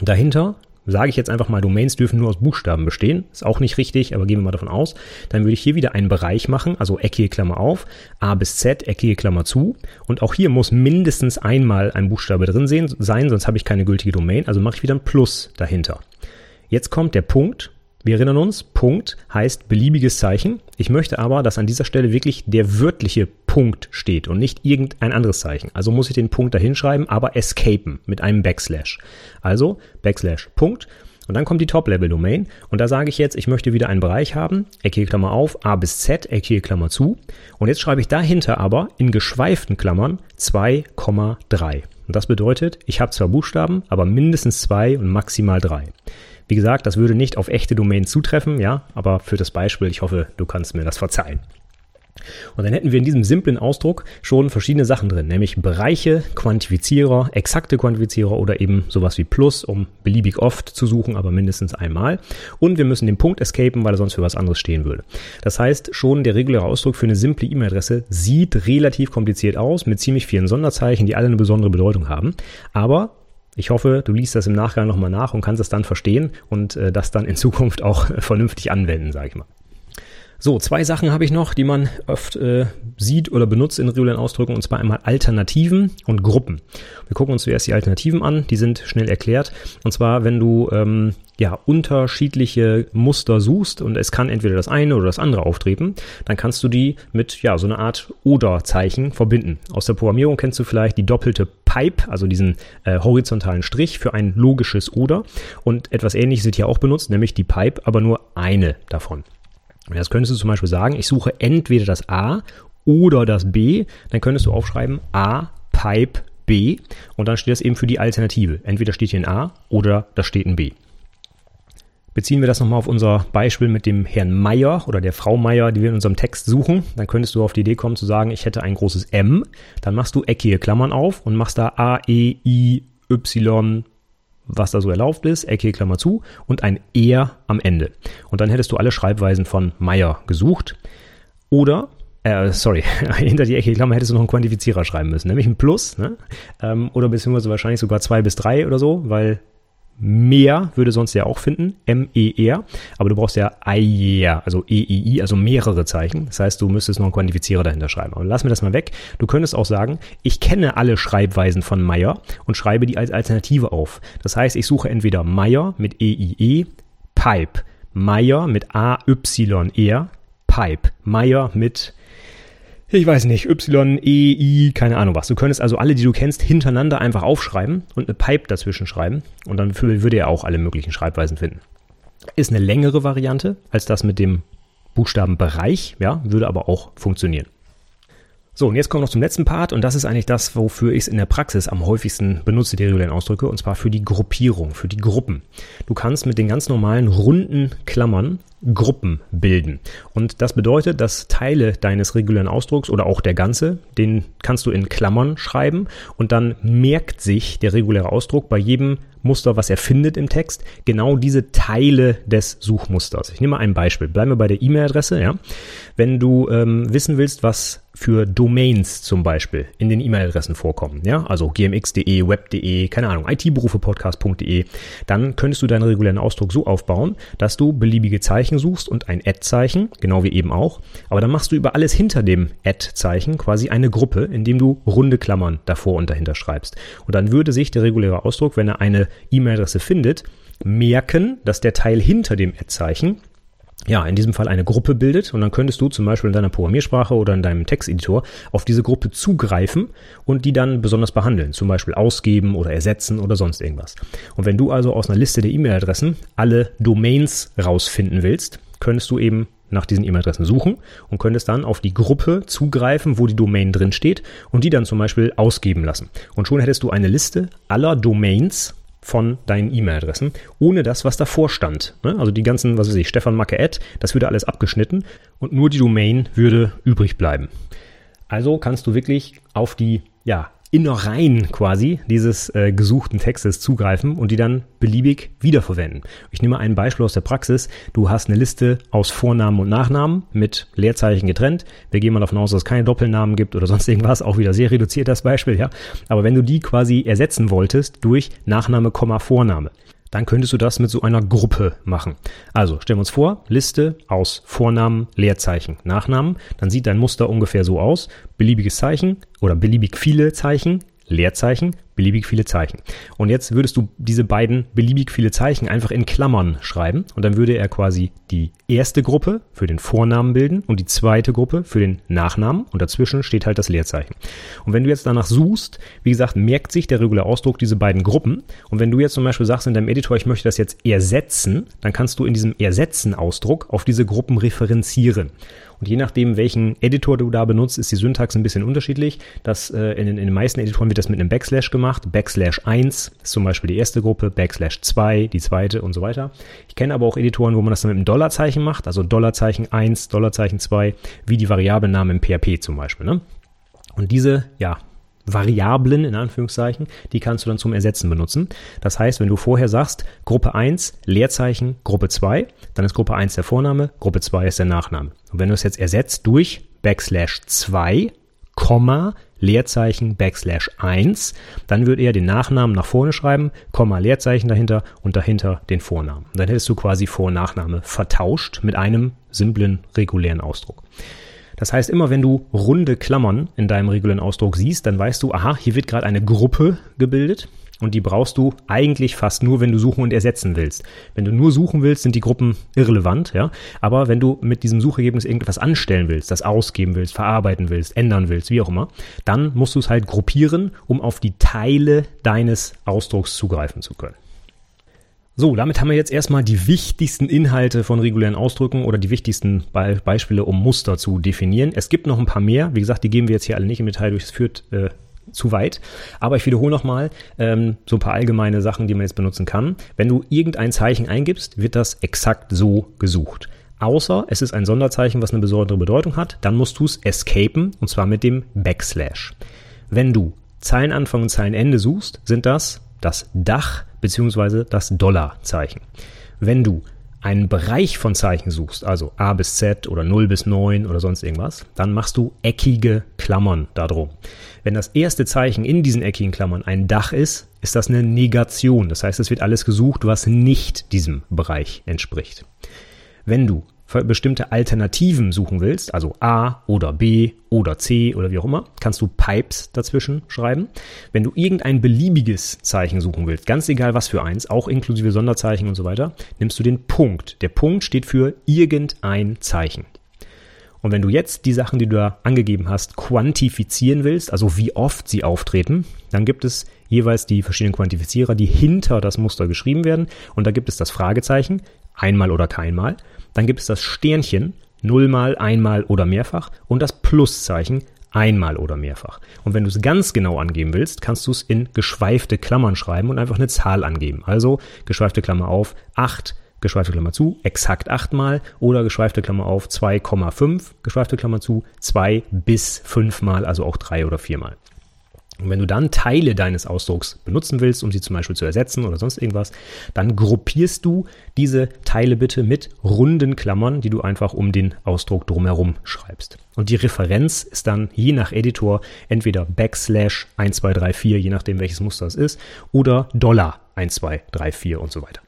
Dahinter sage ich jetzt einfach mal, Domains dürfen nur aus Buchstaben bestehen. Ist auch nicht richtig, aber gehen wir mal davon aus. Dann würde ich hier wieder einen Bereich machen, also eckige Klammer auf, A bis Z, eckige Klammer zu. Und auch hier muss mindestens einmal ein Buchstabe drin sein, sonst habe ich keine gültige Domain. Also mache ich wieder ein Plus dahinter. Jetzt kommt der Punkt wir erinnern uns, Punkt heißt beliebiges Zeichen. Ich möchte aber, dass an dieser Stelle wirklich der wörtliche Punkt steht und nicht irgendein anderes Zeichen. Also muss ich den Punkt dahin schreiben, aber escapen mit einem Backslash. Also Backslash Punkt. Und dann kommt die Top-Level-Domain. Und da sage ich jetzt, ich möchte wieder einen Bereich haben, eckige Klammer auf, A bis Z, eckige Klammer zu. Und jetzt schreibe ich dahinter aber in geschweiften Klammern 2,3. Und das bedeutet, ich habe zwar Buchstaben, aber mindestens zwei und maximal drei. Wie gesagt, das würde nicht auf echte Domains zutreffen, ja, aber für das Beispiel, ich hoffe, du kannst mir das verzeihen. Und dann hätten wir in diesem simplen Ausdruck schon verschiedene Sachen drin, nämlich Bereiche, Quantifizierer, exakte Quantifizierer oder eben sowas wie Plus, um beliebig oft zu suchen, aber mindestens einmal. Und wir müssen den Punkt escapen, weil er sonst für was anderes stehen würde. Das heißt, schon der reguläre Ausdruck für eine simple E-Mail-Adresse sieht relativ kompliziert aus, mit ziemlich vielen Sonderzeichen, die alle eine besondere Bedeutung haben. Aber ich hoffe, du liest das im Nachgang nochmal nach und kannst es dann verstehen und äh, das dann in Zukunft auch vernünftig anwenden, sage ich mal. So, zwei Sachen habe ich noch, die man oft äh, sieht oder benutzt in regulären Ausdrücken, und zwar einmal Alternativen und Gruppen. Wir gucken uns zuerst die Alternativen an, die sind schnell erklärt. Und zwar, wenn du ähm, ja unterschiedliche Muster suchst und es kann entweder das eine oder das andere auftreten, dann kannst du die mit ja so einer Art Oder-Zeichen verbinden. Aus der Programmierung kennst du vielleicht die doppelte Pipe, also diesen äh, horizontalen Strich für ein logisches Oder. Und etwas ähnliches wird hier auch benutzt, nämlich die Pipe, aber nur eine davon. Jetzt könntest du zum Beispiel sagen, ich suche entweder das A oder das B. Dann könntest du aufschreiben A, Pipe, B. Und dann steht das eben für die Alternative. Entweder steht hier ein A oder da steht ein B. Beziehen wir das nochmal auf unser Beispiel mit dem Herrn Meier oder der Frau Meier, die wir in unserem Text suchen, dann könntest du auf die Idee kommen zu sagen, ich hätte ein großes M, dann machst du eckige Klammern auf und machst da A, E, I, Y, was da so erlaubt ist, eckige Klammer zu und ein Er am Ende. Und dann hättest du alle Schreibweisen von Meier gesucht. Oder, äh, sorry, hinter die eckige Klammer hättest du noch einen Quantifizierer schreiben müssen, nämlich ein Plus, ne? Ähm, oder beziehungsweise wahrscheinlich sogar zwei bis drei oder so, weil Mehr würde sonst ja auch finden, M-E-R, aber du brauchst ja EIER, also E-I-I, also mehrere Zeichen. Das heißt, du müsstest noch einen Quantifizierer dahinter schreiben. Aber lass mir das mal weg. Du könntest auch sagen, ich kenne alle Schreibweisen von Meyer und schreibe die als Alternative auf. Das heißt, ich suche entweder Meyer mit E-I-E, -E, Pipe, Meyer mit A-Y-R, Pipe, Meyer mit ich weiß nicht, Y, E, I, keine Ahnung was. Du könntest also alle, die du kennst, hintereinander einfach aufschreiben und eine Pipe dazwischen schreiben und dann würde er auch alle möglichen Schreibweisen finden. Ist eine längere Variante als das mit dem Buchstabenbereich, ja, würde aber auch funktionieren. So, und jetzt kommen wir noch zum letzten Part und das ist eigentlich das, wofür ich es in der Praxis am häufigsten benutze, die regulären Ausdrücke, und zwar für die Gruppierung, für die Gruppen. Du kannst mit den ganz normalen runden Klammern Gruppen bilden. Und das bedeutet, dass Teile deines regulären Ausdrucks oder auch der ganze, den kannst du in Klammern schreiben und dann merkt sich der reguläre Ausdruck bei jedem Muster, was er findet im Text, genau diese Teile des Suchmusters. Ich nehme mal ein Beispiel. Bleiben wir bei der E-Mail-Adresse. Ja? Wenn du ähm, wissen willst, was für Domains zum Beispiel in den E-Mail-Adressen vorkommen, ja, also gmx.de, web.de, keine Ahnung, itberufepodcast.de, dann könntest du deinen regulären Ausdruck so aufbauen, dass du beliebige Zeichen suchst und ein Add-Zeichen, genau wie eben auch, aber dann machst du über alles hinter dem Add-Zeichen quasi eine Gruppe, indem du runde Klammern davor und dahinter schreibst. Und dann würde sich der reguläre Ausdruck, wenn er eine E-Mail-Adresse findet, merken, dass der Teil hinter dem Ad-Zeichen ja, in diesem Fall eine Gruppe bildet und dann könntest du zum Beispiel in deiner Programmiersprache oder in deinem Texteditor auf diese Gruppe zugreifen und die dann besonders behandeln, zum Beispiel ausgeben oder ersetzen oder sonst irgendwas. Und wenn du also aus einer Liste der E-Mail-Adressen alle Domains rausfinden willst, könntest du eben nach diesen E-Mail-Adressen suchen und könntest dann auf die Gruppe zugreifen, wo die Domain drin steht und die dann zum Beispiel ausgeben lassen. Und schon hättest du eine Liste aller Domains von deinen E-Mail-Adressen, ohne das, was davor stand. Ne? Also die ganzen, was weiß ich, Stefan Macke Ad, das würde alles abgeschnitten und nur die Domain würde übrig bleiben. Also kannst du wirklich auf die ja, Innereien quasi dieses äh, gesuchten Textes zugreifen und die dann beliebig wiederverwenden. Ich nehme ein Beispiel aus der Praxis. Du hast eine Liste aus Vornamen und Nachnamen mit Leerzeichen getrennt. Wir gehen mal davon aus, dass es keine Doppelnamen gibt oder sonst irgendwas. Auch wieder sehr reduziert das Beispiel, ja. Aber wenn du die quasi ersetzen wolltest durch Nachname, Vorname, dann könntest du das mit so einer Gruppe machen. Also stellen wir uns vor, Liste aus Vornamen, Leerzeichen, Nachnamen. Dann sieht dein Muster ungefähr so aus. Beliebiges Zeichen oder beliebig viele Zeichen, Leerzeichen, beliebig viele Zeichen. Und jetzt würdest du diese beiden beliebig viele Zeichen einfach in Klammern schreiben und dann würde er quasi die erste Gruppe für den Vornamen bilden und die zweite Gruppe für den Nachnamen und dazwischen steht halt das Leerzeichen. Und wenn du jetzt danach suchst, wie gesagt, merkt sich der reguläre Ausdruck diese beiden Gruppen und wenn du jetzt zum Beispiel sagst in deinem Editor, ich möchte das jetzt ersetzen, dann kannst du in diesem Ersetzen-Ausdruck auf diese Gruppen referenzieren. Und je nachdem, welchen Editor du da benutzt, ist die Syntax ein bisschen unterschiedlich. Das, äh, in, in den meisten Editoren wird das mit einem Backslash gemacht. Backslash 1 ist zum Beispiel die erste Gruppe, Backslash 2 die zweite und so weiter. Ich kenne aber auch Editoren, wo man das dann mit einem Dollarzeichen macht, also Dollarzeichen 1, Dollarzeichen 2, wie die Variablennamen im PHP zum Beispiel. Ne? Und diese, ja, Variablen in Anführungszeichen, die kannst du dann zum Ersetzen benutzen. Das heißt, wenn du vorher sagst, Gruppe 1, Leerzeichen, Gruppe 2, dann ist Gruppe 1 der Vorname, Gruppe 2 ist der Nachname. Und wenn du es jetzt ersetzt durch Backslash 2, Komma, Leerzeichen, Backslash 1, dann würde er den Nachnamen nach vorne schreiben, Komma, Leerzeichen dahinter und dahinter den Vornamen. Dann hättest du quasi Vor- und Nachname vertauscht mit einem simplen, regulären Ausdruck. Das heißt, immer wenn du runde Klammern in deinem regulären Ausdruck siehst, dann weißt du, aha, hier wird gerade eine Gruppe gebildet und die brauchst du eigentlich fast nur, wenn du suchen und ersetzen willst. Wenn du nur suchen willst, sind die Gruppen irrelevant, ja. Aber wenn du mit diesem Suchergebnis irgendwas anstellen willst, das ausgeben willst, verarbeiten willst, ändern willst, wie auch immer, dann musst du es halt gruppieren, um auf die Teile deines Ausdrucks zugreifen zu können. So, damit haben wir jetzt erstmal die wichtigsten Inhalte von regulären Ausdrücken oder die wichtigsten Be Beispiele, um Muster zu definieren. Es gibt noch ein paar mehr. Wie gesagt, die geben wir jetzt hier alle nicht im Detail durch. Es führt äh, zu weit. Aber ich wiederhole nochmal ähm, so ein paar allgemeine Sachen, die man jetzt benutzen kann. Wenn du irgendein Zeichen eingibst, wird das exakt so gesucht. Außer es ist ein Sonderzeichen, was eine besondere Bedeutung hat, dann musst du es escapen und zwar mit dem Backslash. Wenn du Zeilenanfang und Zeilenende suchst, sind das das Dach bzw. das Dollarzeichen. Wenn du einen Bereich von Zeichen suchst, also A bis Z oder 0 bis 9 oder sonst irgendwas, dann machst du eckige Klammern darum. Wenn das erste Zeichen in diesen eckigen Klammern ein Dach ist, ist das eine Negation. Das heißt, es wird alles gesucht, was nicht diesem Bereich entspricht. Wenn du bestimmte Alternativen suchen willst, also A oder B oder C oder wie auch immer, kannst du Pipes dazwischen schreiben. Wenn du irgendein beliebiges Zeichen suchen willst, ganz egal was für eins, auch inklusive Sonderzeichen und so weiter, nimmst du den Punkt. Der Punkt steht für irgendein Zeichen. Und wenn du jetzt die Sachen, die du da angegeben hast, quantifizieren willst, also wie oft sie auftreten, dann gibt es jeweils die verschiedenen Quantifizierer, die hinter das Muster geschrieben werden. Und da gibt es das Fragezeichen, einmal oder keinmal. Dann gibt es das Sternchen, nullmal, einmal oder mehrfach und das Pluszeichen, einmal oder mehrfach. Und wenn du es ganz genau angeben willst, kannst du es in geschweifte Klammern schreiben und einfach eine Zahl angeben. Also geschweifte Klammer auf 8, geschweifte Klammer zu, exakt 8 mal oder geschweifte Klammer auf 2,5, geschweifte Klammer zu, 2 bis 5 mal, also auch 3 oder 4 mal. Und wenn du dann Teile deines Ausdrucks benutzen willst, um sie zum Beispiel zu ersetzen oder sonst irgendwas, dann gruppierst du diese Teile bitte mit runden Klammern, die du einfach um den Ausdruck drumherum schreibst. Und die Referenz ist dann je nach Editor entweder Backslash 1234, je nachdem welches Muster es ist, oder Dollar 1234 und so weiter.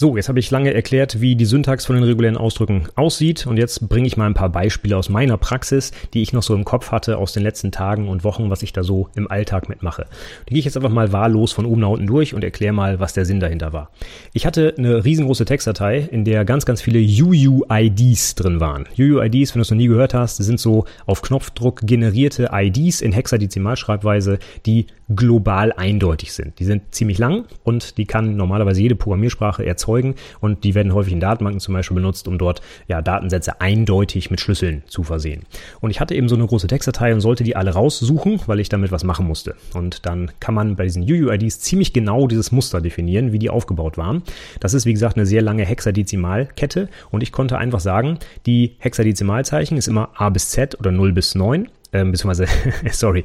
So, jetzt habe ich lange erklärt, wie die Syntax von den regulären Ausdrücken aussieht und jetzt bringe ich mal ein paar Beispiele aus meiner Praxis, die ich noch so im Kopf hatte aus den letzten Tagen und Wochen, was ich da so im Alltag mitmache. Die gehe ich jetzt einfach mal wahllos von oben nach unten durch und erkläre mal, was der Sinn dahinter war. Ich hatte eine riesengroße Textdatei, in der ganz, ganz viele UUIDs drin waren. UUIDs, wenn du es noch nie gehört hast, sind so auf Knopfdruck generierte IDs in Hexadezimalschreibweise, die global eindeutig sind. Die sind ziemlich lang und die kann normalerweise jede Programmiersprache erzeugen erzeugen und die werden häufig in Datenbanken zum Beispiel benutzt, um dort ja, Datensätze eindeutig mit Schlüsseln zu versehen. Und ich hatte eben so eine große Textdatei und sollte die alle raussuchen, weil ich damit was machen musste. Und dann kann man bei diesen UUIDs ziemlich genau dieses Muster definieren, wie die aufgebaut waren. Das ist, wie gesagt, eine sehr lange Hexadezimalkette und ich konnte einfach sagen, die Hexadezimalzeichen ist immer A bis Z oder 0 bis 9, äh, beziehungsweise, sorry,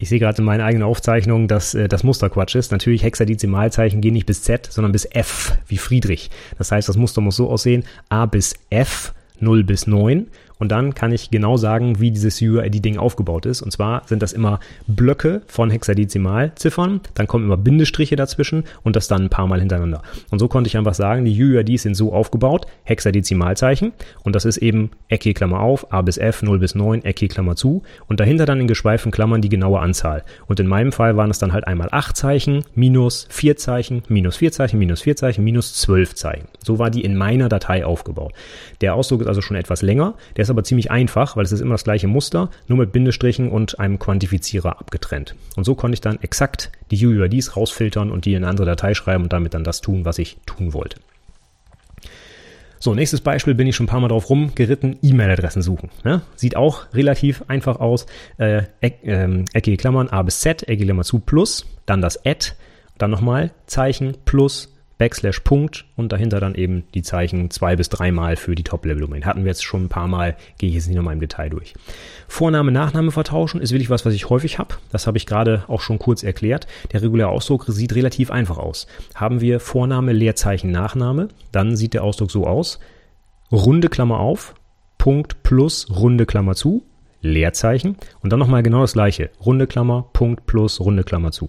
ich sehe gerade in meiner eigenen Aufzeichnung, dass äh, das Muster Quatsch ist. Natürlich Hexadezimalzeichen gehen nicht bis Z, sondern bis F, wie Friedrich. Das heißt, das Muster muss so aussehen, A bis F, 0 bis 9 und dann kann ich genau sagen, wie dieses UID-Ding aufgebaut ist. Und zwar sind das immer Blöcke von Hexadezimalziffern, dann kommen immer Bindestriche dazwischen und das dann ein paar Mal hintereinander. Und so konnte ich einfach sagen, die UIDs sind so aufgebaut, Hexadezimalzeichen und das ist eben Ecke Klammer auf, A bis F, 0 bis 9, Ecke Klammer zu und dahinter dann in geschweiften Klammern die genaue Anzahl. Und in meinem Fall waren es dann halt einmal 8 Zeichen, minus 4 Zeichen, minus 4 Zeichen, minus 4 Zeichen, minus 12 Zeichen. So war die in meiner Datei aufgebaut. Der Ausdruck ist also schon etwas länger, der ist aber ziemlich einfach, weil es ist immer das gleiche Muster, nur mit Bindestrichen und einem Quantifizierer abgetrennt. Und so konnte ich dann exakt die UUIDs rausfiltern und die in eine andere Datei schreiben und damit dann das tun, was ich tun wollte. So, nächstes Beispiel bin ich schon ein paar Mal drauf rumgeritten, E-Mail-Adressen suchen. Ja, sieht auch relativ einfach aus. Äh, äh, eckige Klammern A bis Z, eckige Klammer zu plus, dann das Add, dann nochmal Zeichen plus Backslash Punkt und dahinter dann eben die Zeichen zwei bis dreimal für die Top-Level-Domain. Hatten wir jetzt schon ein paar Mal, gehe ich jetzt nicht nochmal im Detail durch. Vorname, Nachname vertauschen ist wirklich was, was ich häufig habe. Das habe ich gerade auch schon kurz erklärt. Der reguläre Ausdruck sieht relativ einfach aus. Haben wir Vorname, Leerzeichen, Nachname, dann sieht der Ausdruck so aus. Runde Klammer auf, Punkt plus runde Klammer zu, Leerzeichen und dann nochmal genau das gleiche. Runde Klammer, Punkt plus runde Klammer zu.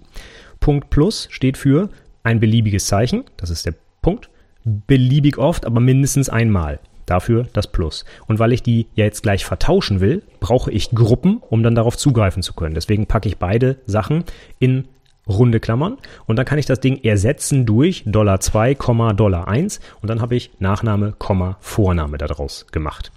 Punkt plus steht für ein beliebiges Zeichen, das ist der Punkt, beliebig oft, aber mindestens einmal. Dafür das Plus. Und weil ich die ja jetzt gleich vertauschen will, brauche ich Gruppen, um dann darauf zugreifen zu können. Deswegen packe ich beide Sachen in runde Klammern und dann kann ich das Ding ersetzen durch Dollar 2, Dollar 1 und dann habe ich Nachname, Vorname daraus gemacht.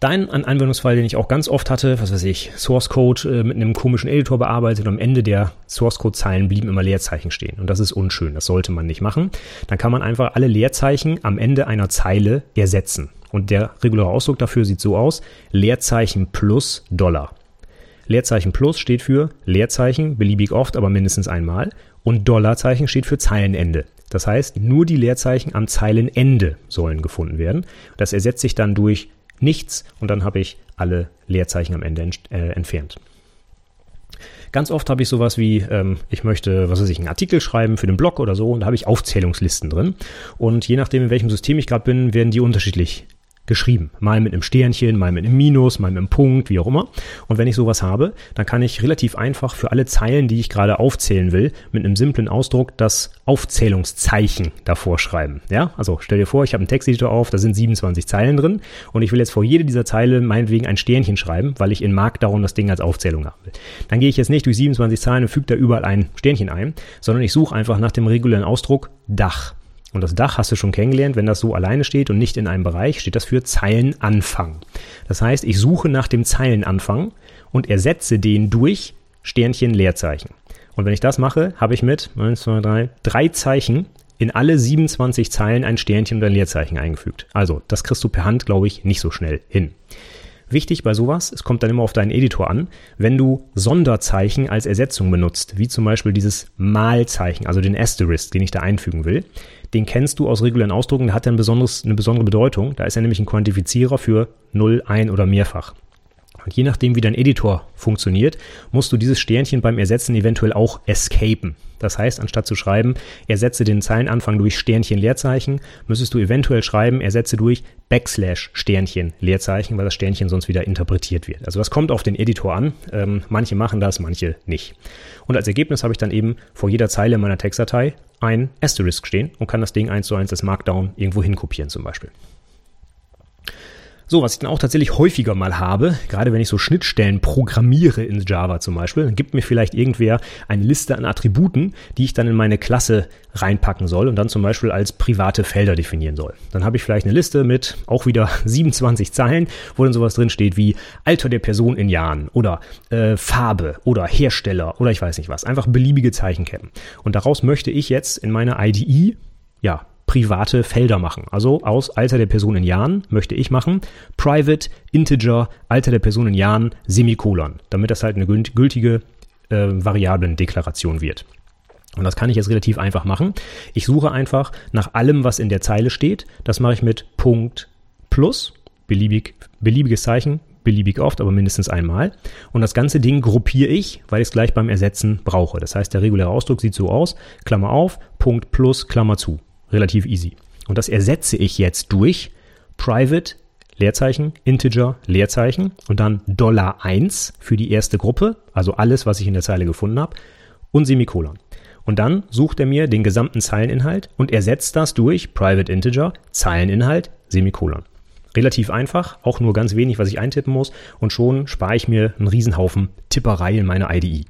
Dein Anwendungsfall, den ich auch ganz oft hatte, was weiß ich, Source Code äh, mit einem komischen Editor bearbeitet und am Ende der Source Code Zeilen blieben immer Leerzeichen stehen. Und das ist unschön, das sollte man nicht machen. Dann kann man einfach alle Leerzeichen am Ende einer Zeile ersetzen. Und der reguläre Ausdruck dafür sieht so aus, Leerzeichen plus Dollar. Leerzeichen plus steht für Leerzeichen, beliebig oft, aber mindestens einmal. Und Dollarzeichen steht für Zeilenende. Das heißt, nur die Leerzeichen am Zeilenende sollen gefunden werden. Das ersetzt sich dann durch nichts und dann habe ich alle Leerzeichen am Ende ent äh, entfernt. Ganz oft habe ich sowas wie, ähm, ich möchte, was weiß ich, einen Artikel schreiben für den Blog oder so und da habe ich Aufzählungslisten drin. Und je nachdem, in welchem System ich gerade bin, werden die unterschiedlich geschrieben. Mal mit einem Sternchen, mal mit einem Minus, mal mit einem Punkt, wie auch immer. Und wenn ich sowas habe, dann kann ich relativ einfach für alle Zeilen, die ich gerade aufzählen will, mit einem simplen Ausdruck das Aufzählungszeichen davor schreiben. Ja, also stell dir vor, ich habe einen Texteditor auf, da sind 27 Zeilen drin und ich will jetzt vor jede dieser Zeile meinetwegen ein Sternchen schreiben, weil ich in Markdown das Ding als Aufzählung haben will. Dann gehe ich jetzt nicht durch 27 Zeilen und füge da überall ein Sternchen ein, sondern ich suche einfach nach dem regulären Ausdruck Dach. Und das Dach hast du schon kennengelernt, wenn das so alleine steht und nicht in einem Bereich, steht das für Zeilenanfang. Das heißt, ich suche nach dem Zeilenanfang und ersetze den durch Sternchen Leerzeichen. Und wenn ich das mache, habe ich mit 1, 2, 3, drei Zeichen in alle 27 Zeilen ein Sternchen oder ein Leerzeichen eingefügt. Also, das kriegst du per Hand, glaube ich, nicht so schnell hin. Wichtig bei sowas, es kommt dann immer auf deinen Editor an, wenn du Sonderzeichen als Ersetzung benutzt, wie zum Beispiel dieses Malzeichen, also den Asterisk, den ich da einfügen will, den kennst du aus regulären Ausdrucken, der hat ja ein besonderes, eine besondere Bedeutung. Da ist er nämlich ein Quantifizierer für 0, 1 oder mehrfach. Und je nachdem, wie dein Editor funktioniert, musst du dieses Sternchen beim Ersetzen eventuell auch escapen. Das heißt, anstatt zu schreiben, ersetze den Zeilenanfang durch Sternchen Leerzeichen, müsstest du eventuell schreiben, ersetze durch Backslash Sternchen Leerzeichen, weil das Sternchen sonst wieder interpretiert wird. Also das kommt auf den Editor an. Ähm, manche machen das, manche nicht. Und als Ergebnis habe ich dann eben vor jeder Zeile meiner Textdatei ein Asterisk stehen und kann das Ding eins zu eins als Markdown irgendwo hinkopieren zum Beispiel. So, was ich dann auch tatsächlich häufiger mal habe, gerade wenn ich so Schnittstellen programmiere in Java zum Beispiel, dann gibt mir vielleicht irgendwer eine Liste an Attributen, die ich dann in meine Klasse reinpacken soll und dann zum Beispiel als private Felder definieren soll. Dann habe ich vielleicht eine Liste mit auch wieder 27 Zeilen, wo dann sowas drin steht wie Alter der Person in Jahren oder äh, Farbe oder Hersteller oder ich weiß nicht was. Einfach beliebige Zeichenketten. Und daraus möchte ich jetzt in meiner IDE ja, private Felder machen. Also aus Alter der Person in Jahren möchte ich machen Private Integer Alter der Person in Jahren Semikolon, damit das halt eine gültige äh, Variablendeklaration wird. Und das kann ich jetzt relativ einfach machen. Ich suche einfach nach allem, was in der Zeile steht. Das mache ich mit Punkt plus, beliebig, beliebiges Zeichen, beliebig oft, aber mindestens einmal. Und das ganze Ding gruppiere ich, weil ich es gleich beim Ersetzen brauche. Das heißt, der reguläre Ausdruck sieht so aus, Klammer auf, Punkt plus, Klammer zu. Relativ easy. Und das ersetze ich jetzt durch private Leerzeichen, Integer, Leerzeichen und dann Dollar 1 für die erste Gruppe, also alles, was ich in der Zeile gefunden habe, und Semikolon. Und dann sucht er mir den gesamten Zeileninhalt und ersetzt das durch Private Integer, Zeileninhalt, Semikolon. Relativ einfach, auch nur ganz wenig, was ich eintippen muss und schon spare ich mir einen Riesenhaufen Tipperei in meiner IDE.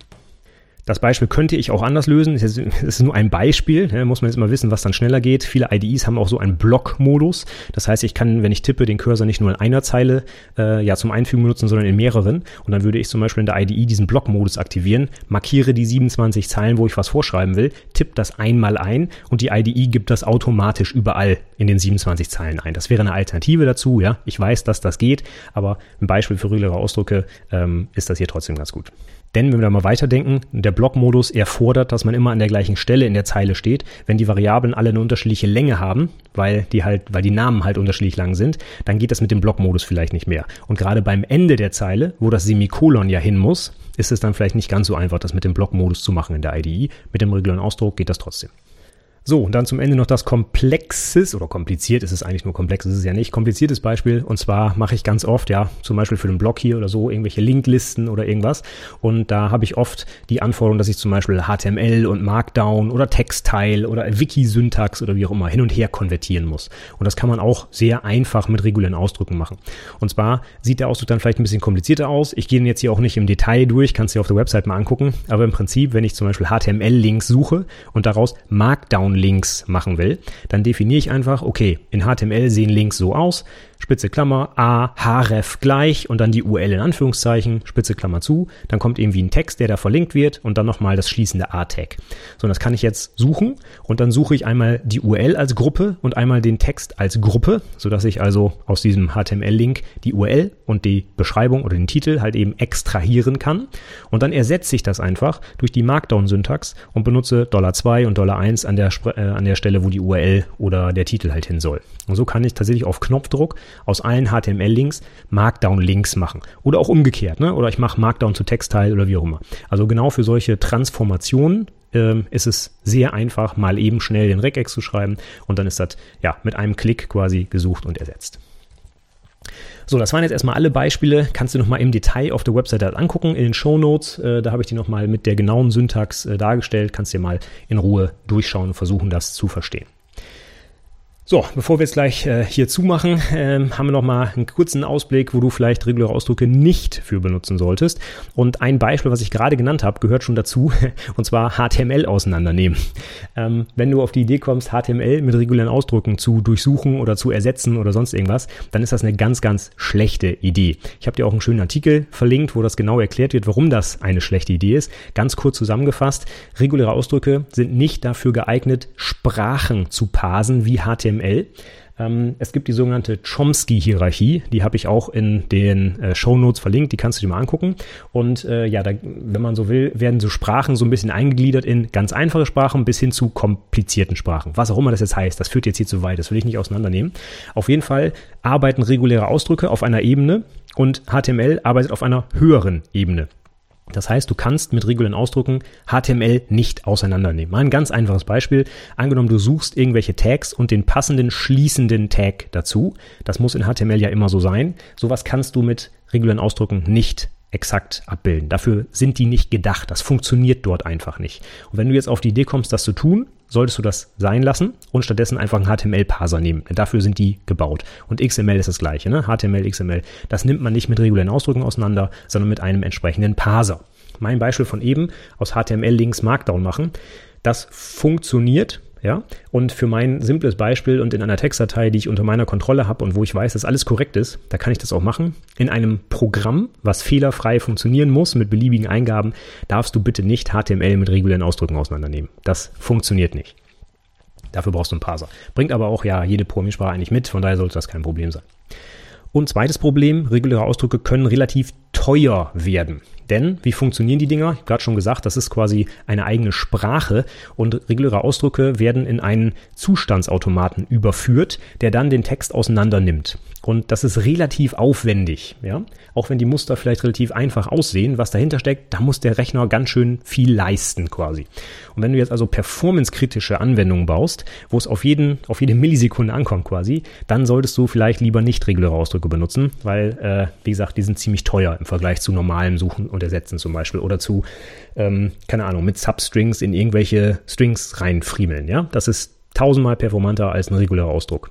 Das Beispiel könnte ich auch anders lösen. Es ist nur ein Beispiel. Da muss man jetzt mal wissen, was dann schneller geht. Viele IDEs haben auch so einen Block-Modus. Das heißt, ich kann, wenn ich tippe, den Cursor nicht nur in einer Zeile äh, ja zum Einfügen benutzen, sondern in mehreren. Und dann würde ich zum Beispiel in der IDE diesen Block-Modus aktivieren, markiere die 27 Zeilen, wo ich was vorschreiben will, tippe das einmal ein und die IDE gibt das automatisch überall in den 27 Zeilen ein. Das wäre eine Alternative dazu. Ja, ich weiß, dass das geht, aber ein Beispiel für reguläre Ausdrücke ähm, ist das hier trotzdem ganz gut. Denn wenn wir mal weiterdenken, der Blockmodus erfordert, dass man immer an der gleichen Stelle in der Zeile steht. Wenn die Variablen alle eine unterschiedliche Länge haben, weil die halt, weil die Namen halt unterschiedlich lang sind, dann geht das mit dem Blockmodus vielleicht nicht mehr. Und gerade beim Ende der Zeile, wo das Semikolon ja hin muss, ist es dann vielleicht nicht ganz so einfach, das mit dem Blockmodus zu machen in der IDE. Mit dem regulären Ausdruck geht das trotzdem. So, und dann zum Ende noch das komplexes oder kompliziert ist es eigentlich nur komplex, ist es ja nicht, kompliziertes Beispiel. Und zwar mache ich ganz oft, ja, zum Beispiel für den Blog hier oder so, irgendwelche Linklisten oder irgendwas. Und da habe ich oft die Anforderung, dass ich zum Beispiel HTML und Markdown oder Textteil oder Wiki-Syntax oder wie auch immer hin und her konvertieren muss. Und das kann man auch sehr einfach mit regulären Ausdrücken machen. Und zwar sieht der Ausdruck dann vielleicht ein bisschen komplizierter aus. Ich gehe jetzt hier auch nicht im Detail durch, kannst dir auf der Website mal angucken. Aber im Prinzip, wenn ich zum Beispiel HTML-Links suche und daraus Markdown Links machen will, dann definiere ich einfach, okay, in HTML sehen Links so aus, Spitze Klammer, A, href gleich und dann die URL in Anführungszeichen, Spitze Klammer zu. Dann kommt irgendwie ein Text, der da verlinkt wird und dann nochmal das schließende A-Tag. So, und das kann ich jetzt suchen und dann suche ich einmal die URL als Gruppe und einmal den Text als Gruppe, sodass ich also aus diesem HTML-Link die URL und die Beschreibung oder den Titel halt eben extrahieren kann. Und dann ersetze ich das einfach durch die Markdown-Syntax und benutze $2 und $1 an der, äh, an der Stelle, wo die URL oder der Titel halt hin soll. Und so kann ich tatsächlich auf Knopfdruck aus allen HTML-Links Markdown-Links machen. Oder auch umgekehrt, ne? Oder ich mache Markdown zu Textteil oder wie auch immer. Also genau für solche Transformationen ähm, ist es sehr einfach, mal eben schnell den Regex zu schreiben und dann ist das ja mit einem Klick quasi gesucht und ersetzt. So, das waren jetzt erstmal alle Beispiele. Kannst du nochmal im Detail auf der Webseite angucken. In den Show Notes, äh, da habe ich die nochmal mit der genauen Syntax äh, dargestellt. Kannst dir mal in Ruhe durchschauen und versuchen, das zu verstehen. So, bevor wir jetzt gleich äh, hier zumachen, ähm, haben wir noch mal einen kurzen Ausblick, wo du vielleicht reguläre Ausdrücke nicht für benutzen solltest. Und ein Beispiel, was ich gerade genannt habe, gehört schon dazu, und zwar HTML auseinandernehmen. Ähm, wenn du auf die Idee kommst, HTML mit regulären Ausdrücken zu durchsuchen oder zu ersetzen oder sonst irgendwas, dann ist das eine ganz, ganz schlechte Idee. Ich habe dir auch einen schönen Artikel verlinkt, wo das genau erklärt wird, warum das eine schlechte Idee ist. Ganz kurz zusammengefasst, reguläre Ausdrücke sind nicht dafür geeignet, Sprachen zu parsen wie HTML HTML. Ähm, es gibt die sogenannte Chomsky-Hierarchie, die habe ich auch in den äh, Show Notes verlinkt, die kannst du dir mal angucken. Und äh, ja, da, wenn man so will, werden so Sprachen so ein bisschen eingegliedert in ganz einfache Sprachen bis hin zu komplizierten Sprachen. Was auch immer das jetzt heißt, das führt jetzt hier zu weit, das will ich nicht auseinandernehmen. Auf jeden Fall arbeiten reguläre Ausdrücke auf einer Ebene und HTML arbeitet auf einer höheren Ebene. Das heißt, du kannst mit regulären Ausdrücken HTML nicht auseinandernehmen. Mal ein ganz einfaches Beispiel. Angenommen, du suchst irgendwelche Tags und den passenden schließenden Tag dazu. Das muss in HTML ja immer so sein. Sowas kannst du mit regulären Ausdrücken nicht exakt abbilden. Dafür sind die nicht gedacht. Das funktioniert dort einfach nicht. Und wenn du jetzt auf die Idee kommst, das zu tun, solltest du das sein lassen und stattdessen einfach einen HTML-Parser nehmen. Dafür sind die gebaut. Und XML ist das gleiche, ne? HTML, XML. Das nimmt man nicht mit regulären Ausdrücken auseinander, sondern mit einem entsprechenden Parser. Mein Beispiel von eben aus HTML-Links Markdown machen. Das funktioniert, ja, und für mein simples Beispiel und in einer Textdatei, die ich unter meiner Kontrolle habe und wo ich weiß, dass alles korrekt ist, da kann ich das auch machen. In einem Programm, was fehlerfrei funktionieren muss mit beliebigen Eingaben, darfst du bitte nicht HTML mit regulären Ausdrücken auseinandernehmen. Das funktioniert nicht. Dafür brauchst du einen Parser. Bringt aber auch ja jede Programmiersprache eigentlich mit, von daher sollte das kein Problem sein. Und zweites Problem, reguläre Ausdrücke können relativ teuer werden. Denn wie funktionieren die Dinger? Ich habe gerade schon gesagt, das ist quasi eine eigene Sprache und reguläre Ausdrücke werden in einen Zustandsautomaten überführt, der dann den Text auseinander nimmt. Und das ist relativ aufwendig, ja. Auch wenn die Muster vielleicht relativ einfach aussehen, was dahinter steckt, da muss der Rechner ganz schön viel leisten quasi. Und wenn du jetzt also performancekritische Anwendungen baust, wo es auf jeden, auf jede Millisekunde ankommt quasi, dann solltest du vielleicht lieber nicht reguläre Ausdrücke benutzen, weil, äh, wie gesagt, die sind ziemlich teuer im Vergleich zu normalem Suchen und Ersetzen zum Beispiel oder zu, ähm, keine Ahnung, mit Substrings in irgendwelche Strings reinfriemeln, ja. Das ist tausendmal performanter als ein regulärer Ausdruck.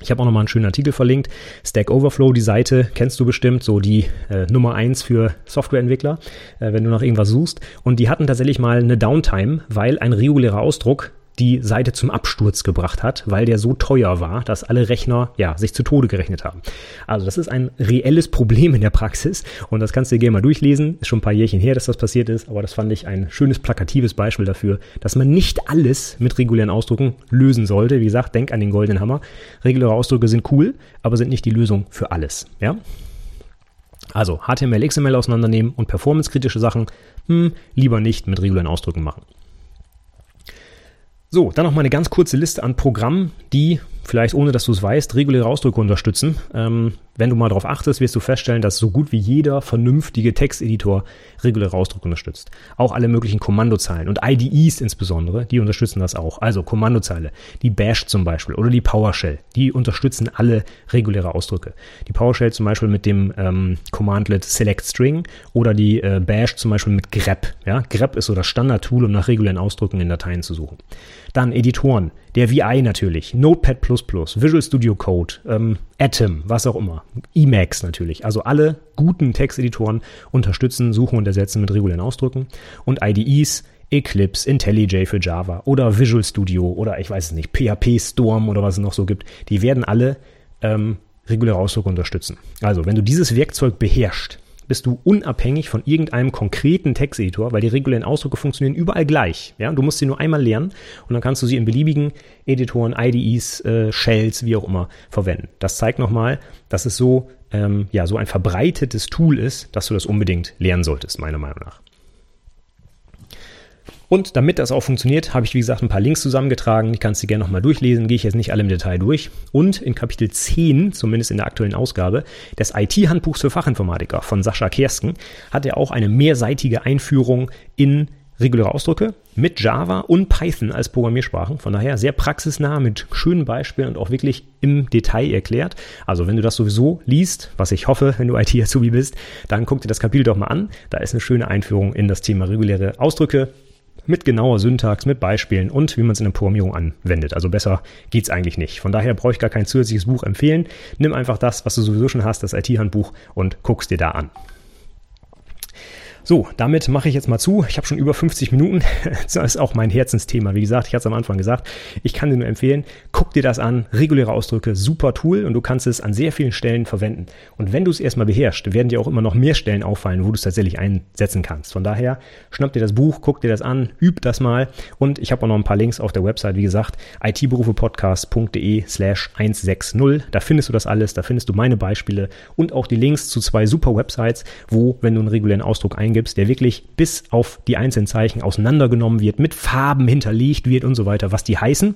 Ich habe auch nochmal einen schönen Artikel verlinkt. Stack Overflow, die Seite kennst du bestimmt, so die äh, Nummer eins für Softwareentwickler, äh, wenn du nach irgendwas suchst. Und die hatten tatsächlich mal eine Downtime, weil ein regulärer Ausdruck die Seite zum Absturz gebracht hat, weil der so teuer war, dass alle Rechner ja sich zu Tode gerechnet haben. Also das ist ein reelles Problem in der Praxis und das kannst du dir gerne mal durchlesen. Ist schon ein paar Jährchen her, dass das passiert ist, aber das fand ich ein schönes plakatives Beispiel dafür, dass man nicht alles mit regulären Ausdrucken lösen sollte. Wie gesagt, denk an den goldenen Hammer. Reguläre Ausdrücke sind cool, aber sind nicht die Lösung für alles. Ja? Also HTML, XML auseinandernehmen und performancekritische Sachen hm, lieber nicht mit regulären Ausdrücken machen. So, dann noch mal eine ganz kurze Liste an Programmen, die vielleicht ohne dass du es weißt, reguläre Ausdrücke unterstützen. Ähm, wenn du mal darauf achtest, wirst du feststellen, dass so gut wie jeder vernünftige Texteditor reguläre Ausdrücke unterstützt. Auch alle möglichen Kommandozeilen und IDEs insbesondere, die unterstützen das auch. Also Kommandozeile, die Bash zum Beispiel oder die PowerShell, die unterstützen alle reguläre Ausdrücke. Die PowerShell zum Beispiel mit dem ähm, Commandlet Select String oder die äh, Bash zum Beispiel mit grep. Ja? grep ist so das Standardtool, um nach regulären Ausdrücken in Dateien zu suchen. Dann Editoren, der VI natürlich, Notepad++, Visual Studio Code, ähm, Atom, was auch immer, Emacs natürlich. Also alle guten Texteditoren unterstützen, suchen und ersetzen mit regulären Ausdrücken und IDEs, Eclipse, IntelliJ für Java oder Visual Studio oder ich weiß es nicht, PHP Storm oder was es noch so gibt, die werden alle ähm, reguläre Ausdrücke unterstützen. Also, wenn du dieses Werkzeug beherrschst, bist du unabhängig von irgendeinem konkreten Texteditor, weil die regulären Ausdrücke funktionieren überall gleich. Ja? Du musst sie nur einmal lernen und dann kannst du sie in beliebigen Editoren, IDEs, äh, Shells, wie auch immer verwenden. Das zeigt nochmal, dass es so, ähm, ja, so ein verbreitetes Tool ist, dass du das unbedingt lernen solltest, meiner Meinung nach. Und damit das auch funktioniert, habe ich wie gesagt ein paar Links zusammengetragen. Die kannst du gerne nochmal durchlesen, gehe ich jetzt nicht alle im Detail durch. Und in Kapitel 10, zumindest in der aktuellen Ausgabe, des IT-Handbuchs für Fachinformatiker von Sascha Kersken, hat er auch eine mehrseitige Einführung in reguläre Ausdrücke mit Java und Python als Programmiersprachen. Von daher sehr praxisnah mit schönen Beispielen und auch wirklich im Detail erklärt. Also wenn du das sowieso liest, was ich hoffe, wenn du IT-Azubi bist, dann guck dir das Kapitel doch mal an. Da ist eine schöne Einführung in das Thema reguläre Ausdrücke mit genauer Syntax, mit Beispielen und wie man es in der Programmierung anwendet. Also besser geht's eigentlich nicht. Von daher brauche ich gar kein zusätzliches Buch empfehlen. Nimm einfach das, was du sowieso schon hast, das IT-Handbuch und guckst dir da an. So, damit mache ich jetzt mal zu. Ich habe schon über 50 Minuten. Das ist auch mein Herzensthema. Wie gesagt, ich hatte es am Anfang gesagt. Ich kann dir nur empfehlen, guck dir das an. Reguläre Ausdrücke, super Tool und du kannst es an sehr vielen Stellen verwenden. Und wenn du es erstmal beherrschst, werden dir auch immer noch mehr Stellen auffallen, wo du es tatsächlich einsetzen kannst. Von daher, schnapp dir das Buch, guck dir das an, üb das mal. Und ich habe auch noch ein paar Links auf der Website, wie gesagt, itberufepodcast.de slash 160. Da findest du das alles, da findest du meine Beispiele und auch die Links zu zwei super Websites, wo, wenn du einen regulären Ausdruck eingibst, eingibst, der wirklich bis auf die einzelnen Zeichen auseinandergenommen wird, mit Farben hinterlegt wird und so weiter, was die heißen.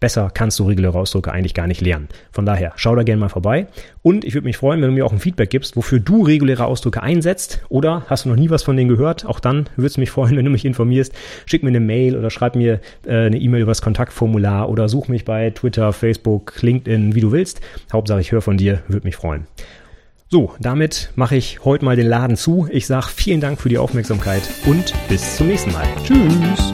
Besser kannst du reguläre Ausdrücke eigentlich gar nicht lernen. Von daher, schau da gerne mal vorbei. Und ich würde mich freuen, wenn du mir auch ein Feedback gibst, wofür du reguläre Ausdrücke einsetzt. Oder hast du noch nie was von denen gehört? Auch dann würde es mich freuen, wenn du mich informierst. Schick mir eine Mail oder schreib mir äh, eine E-Mail über das Kontaktformular oder such mich bei Twitter, Facebook, LinkedIn, wie du willst. Hauptsache, ich höre von dir, würde mich freuen. So, damit mache ich heute mal den Laden zu. Ich sage vielen Dank für die Aufmerksamkeit und bis zum nächsten Mal. Tschüss.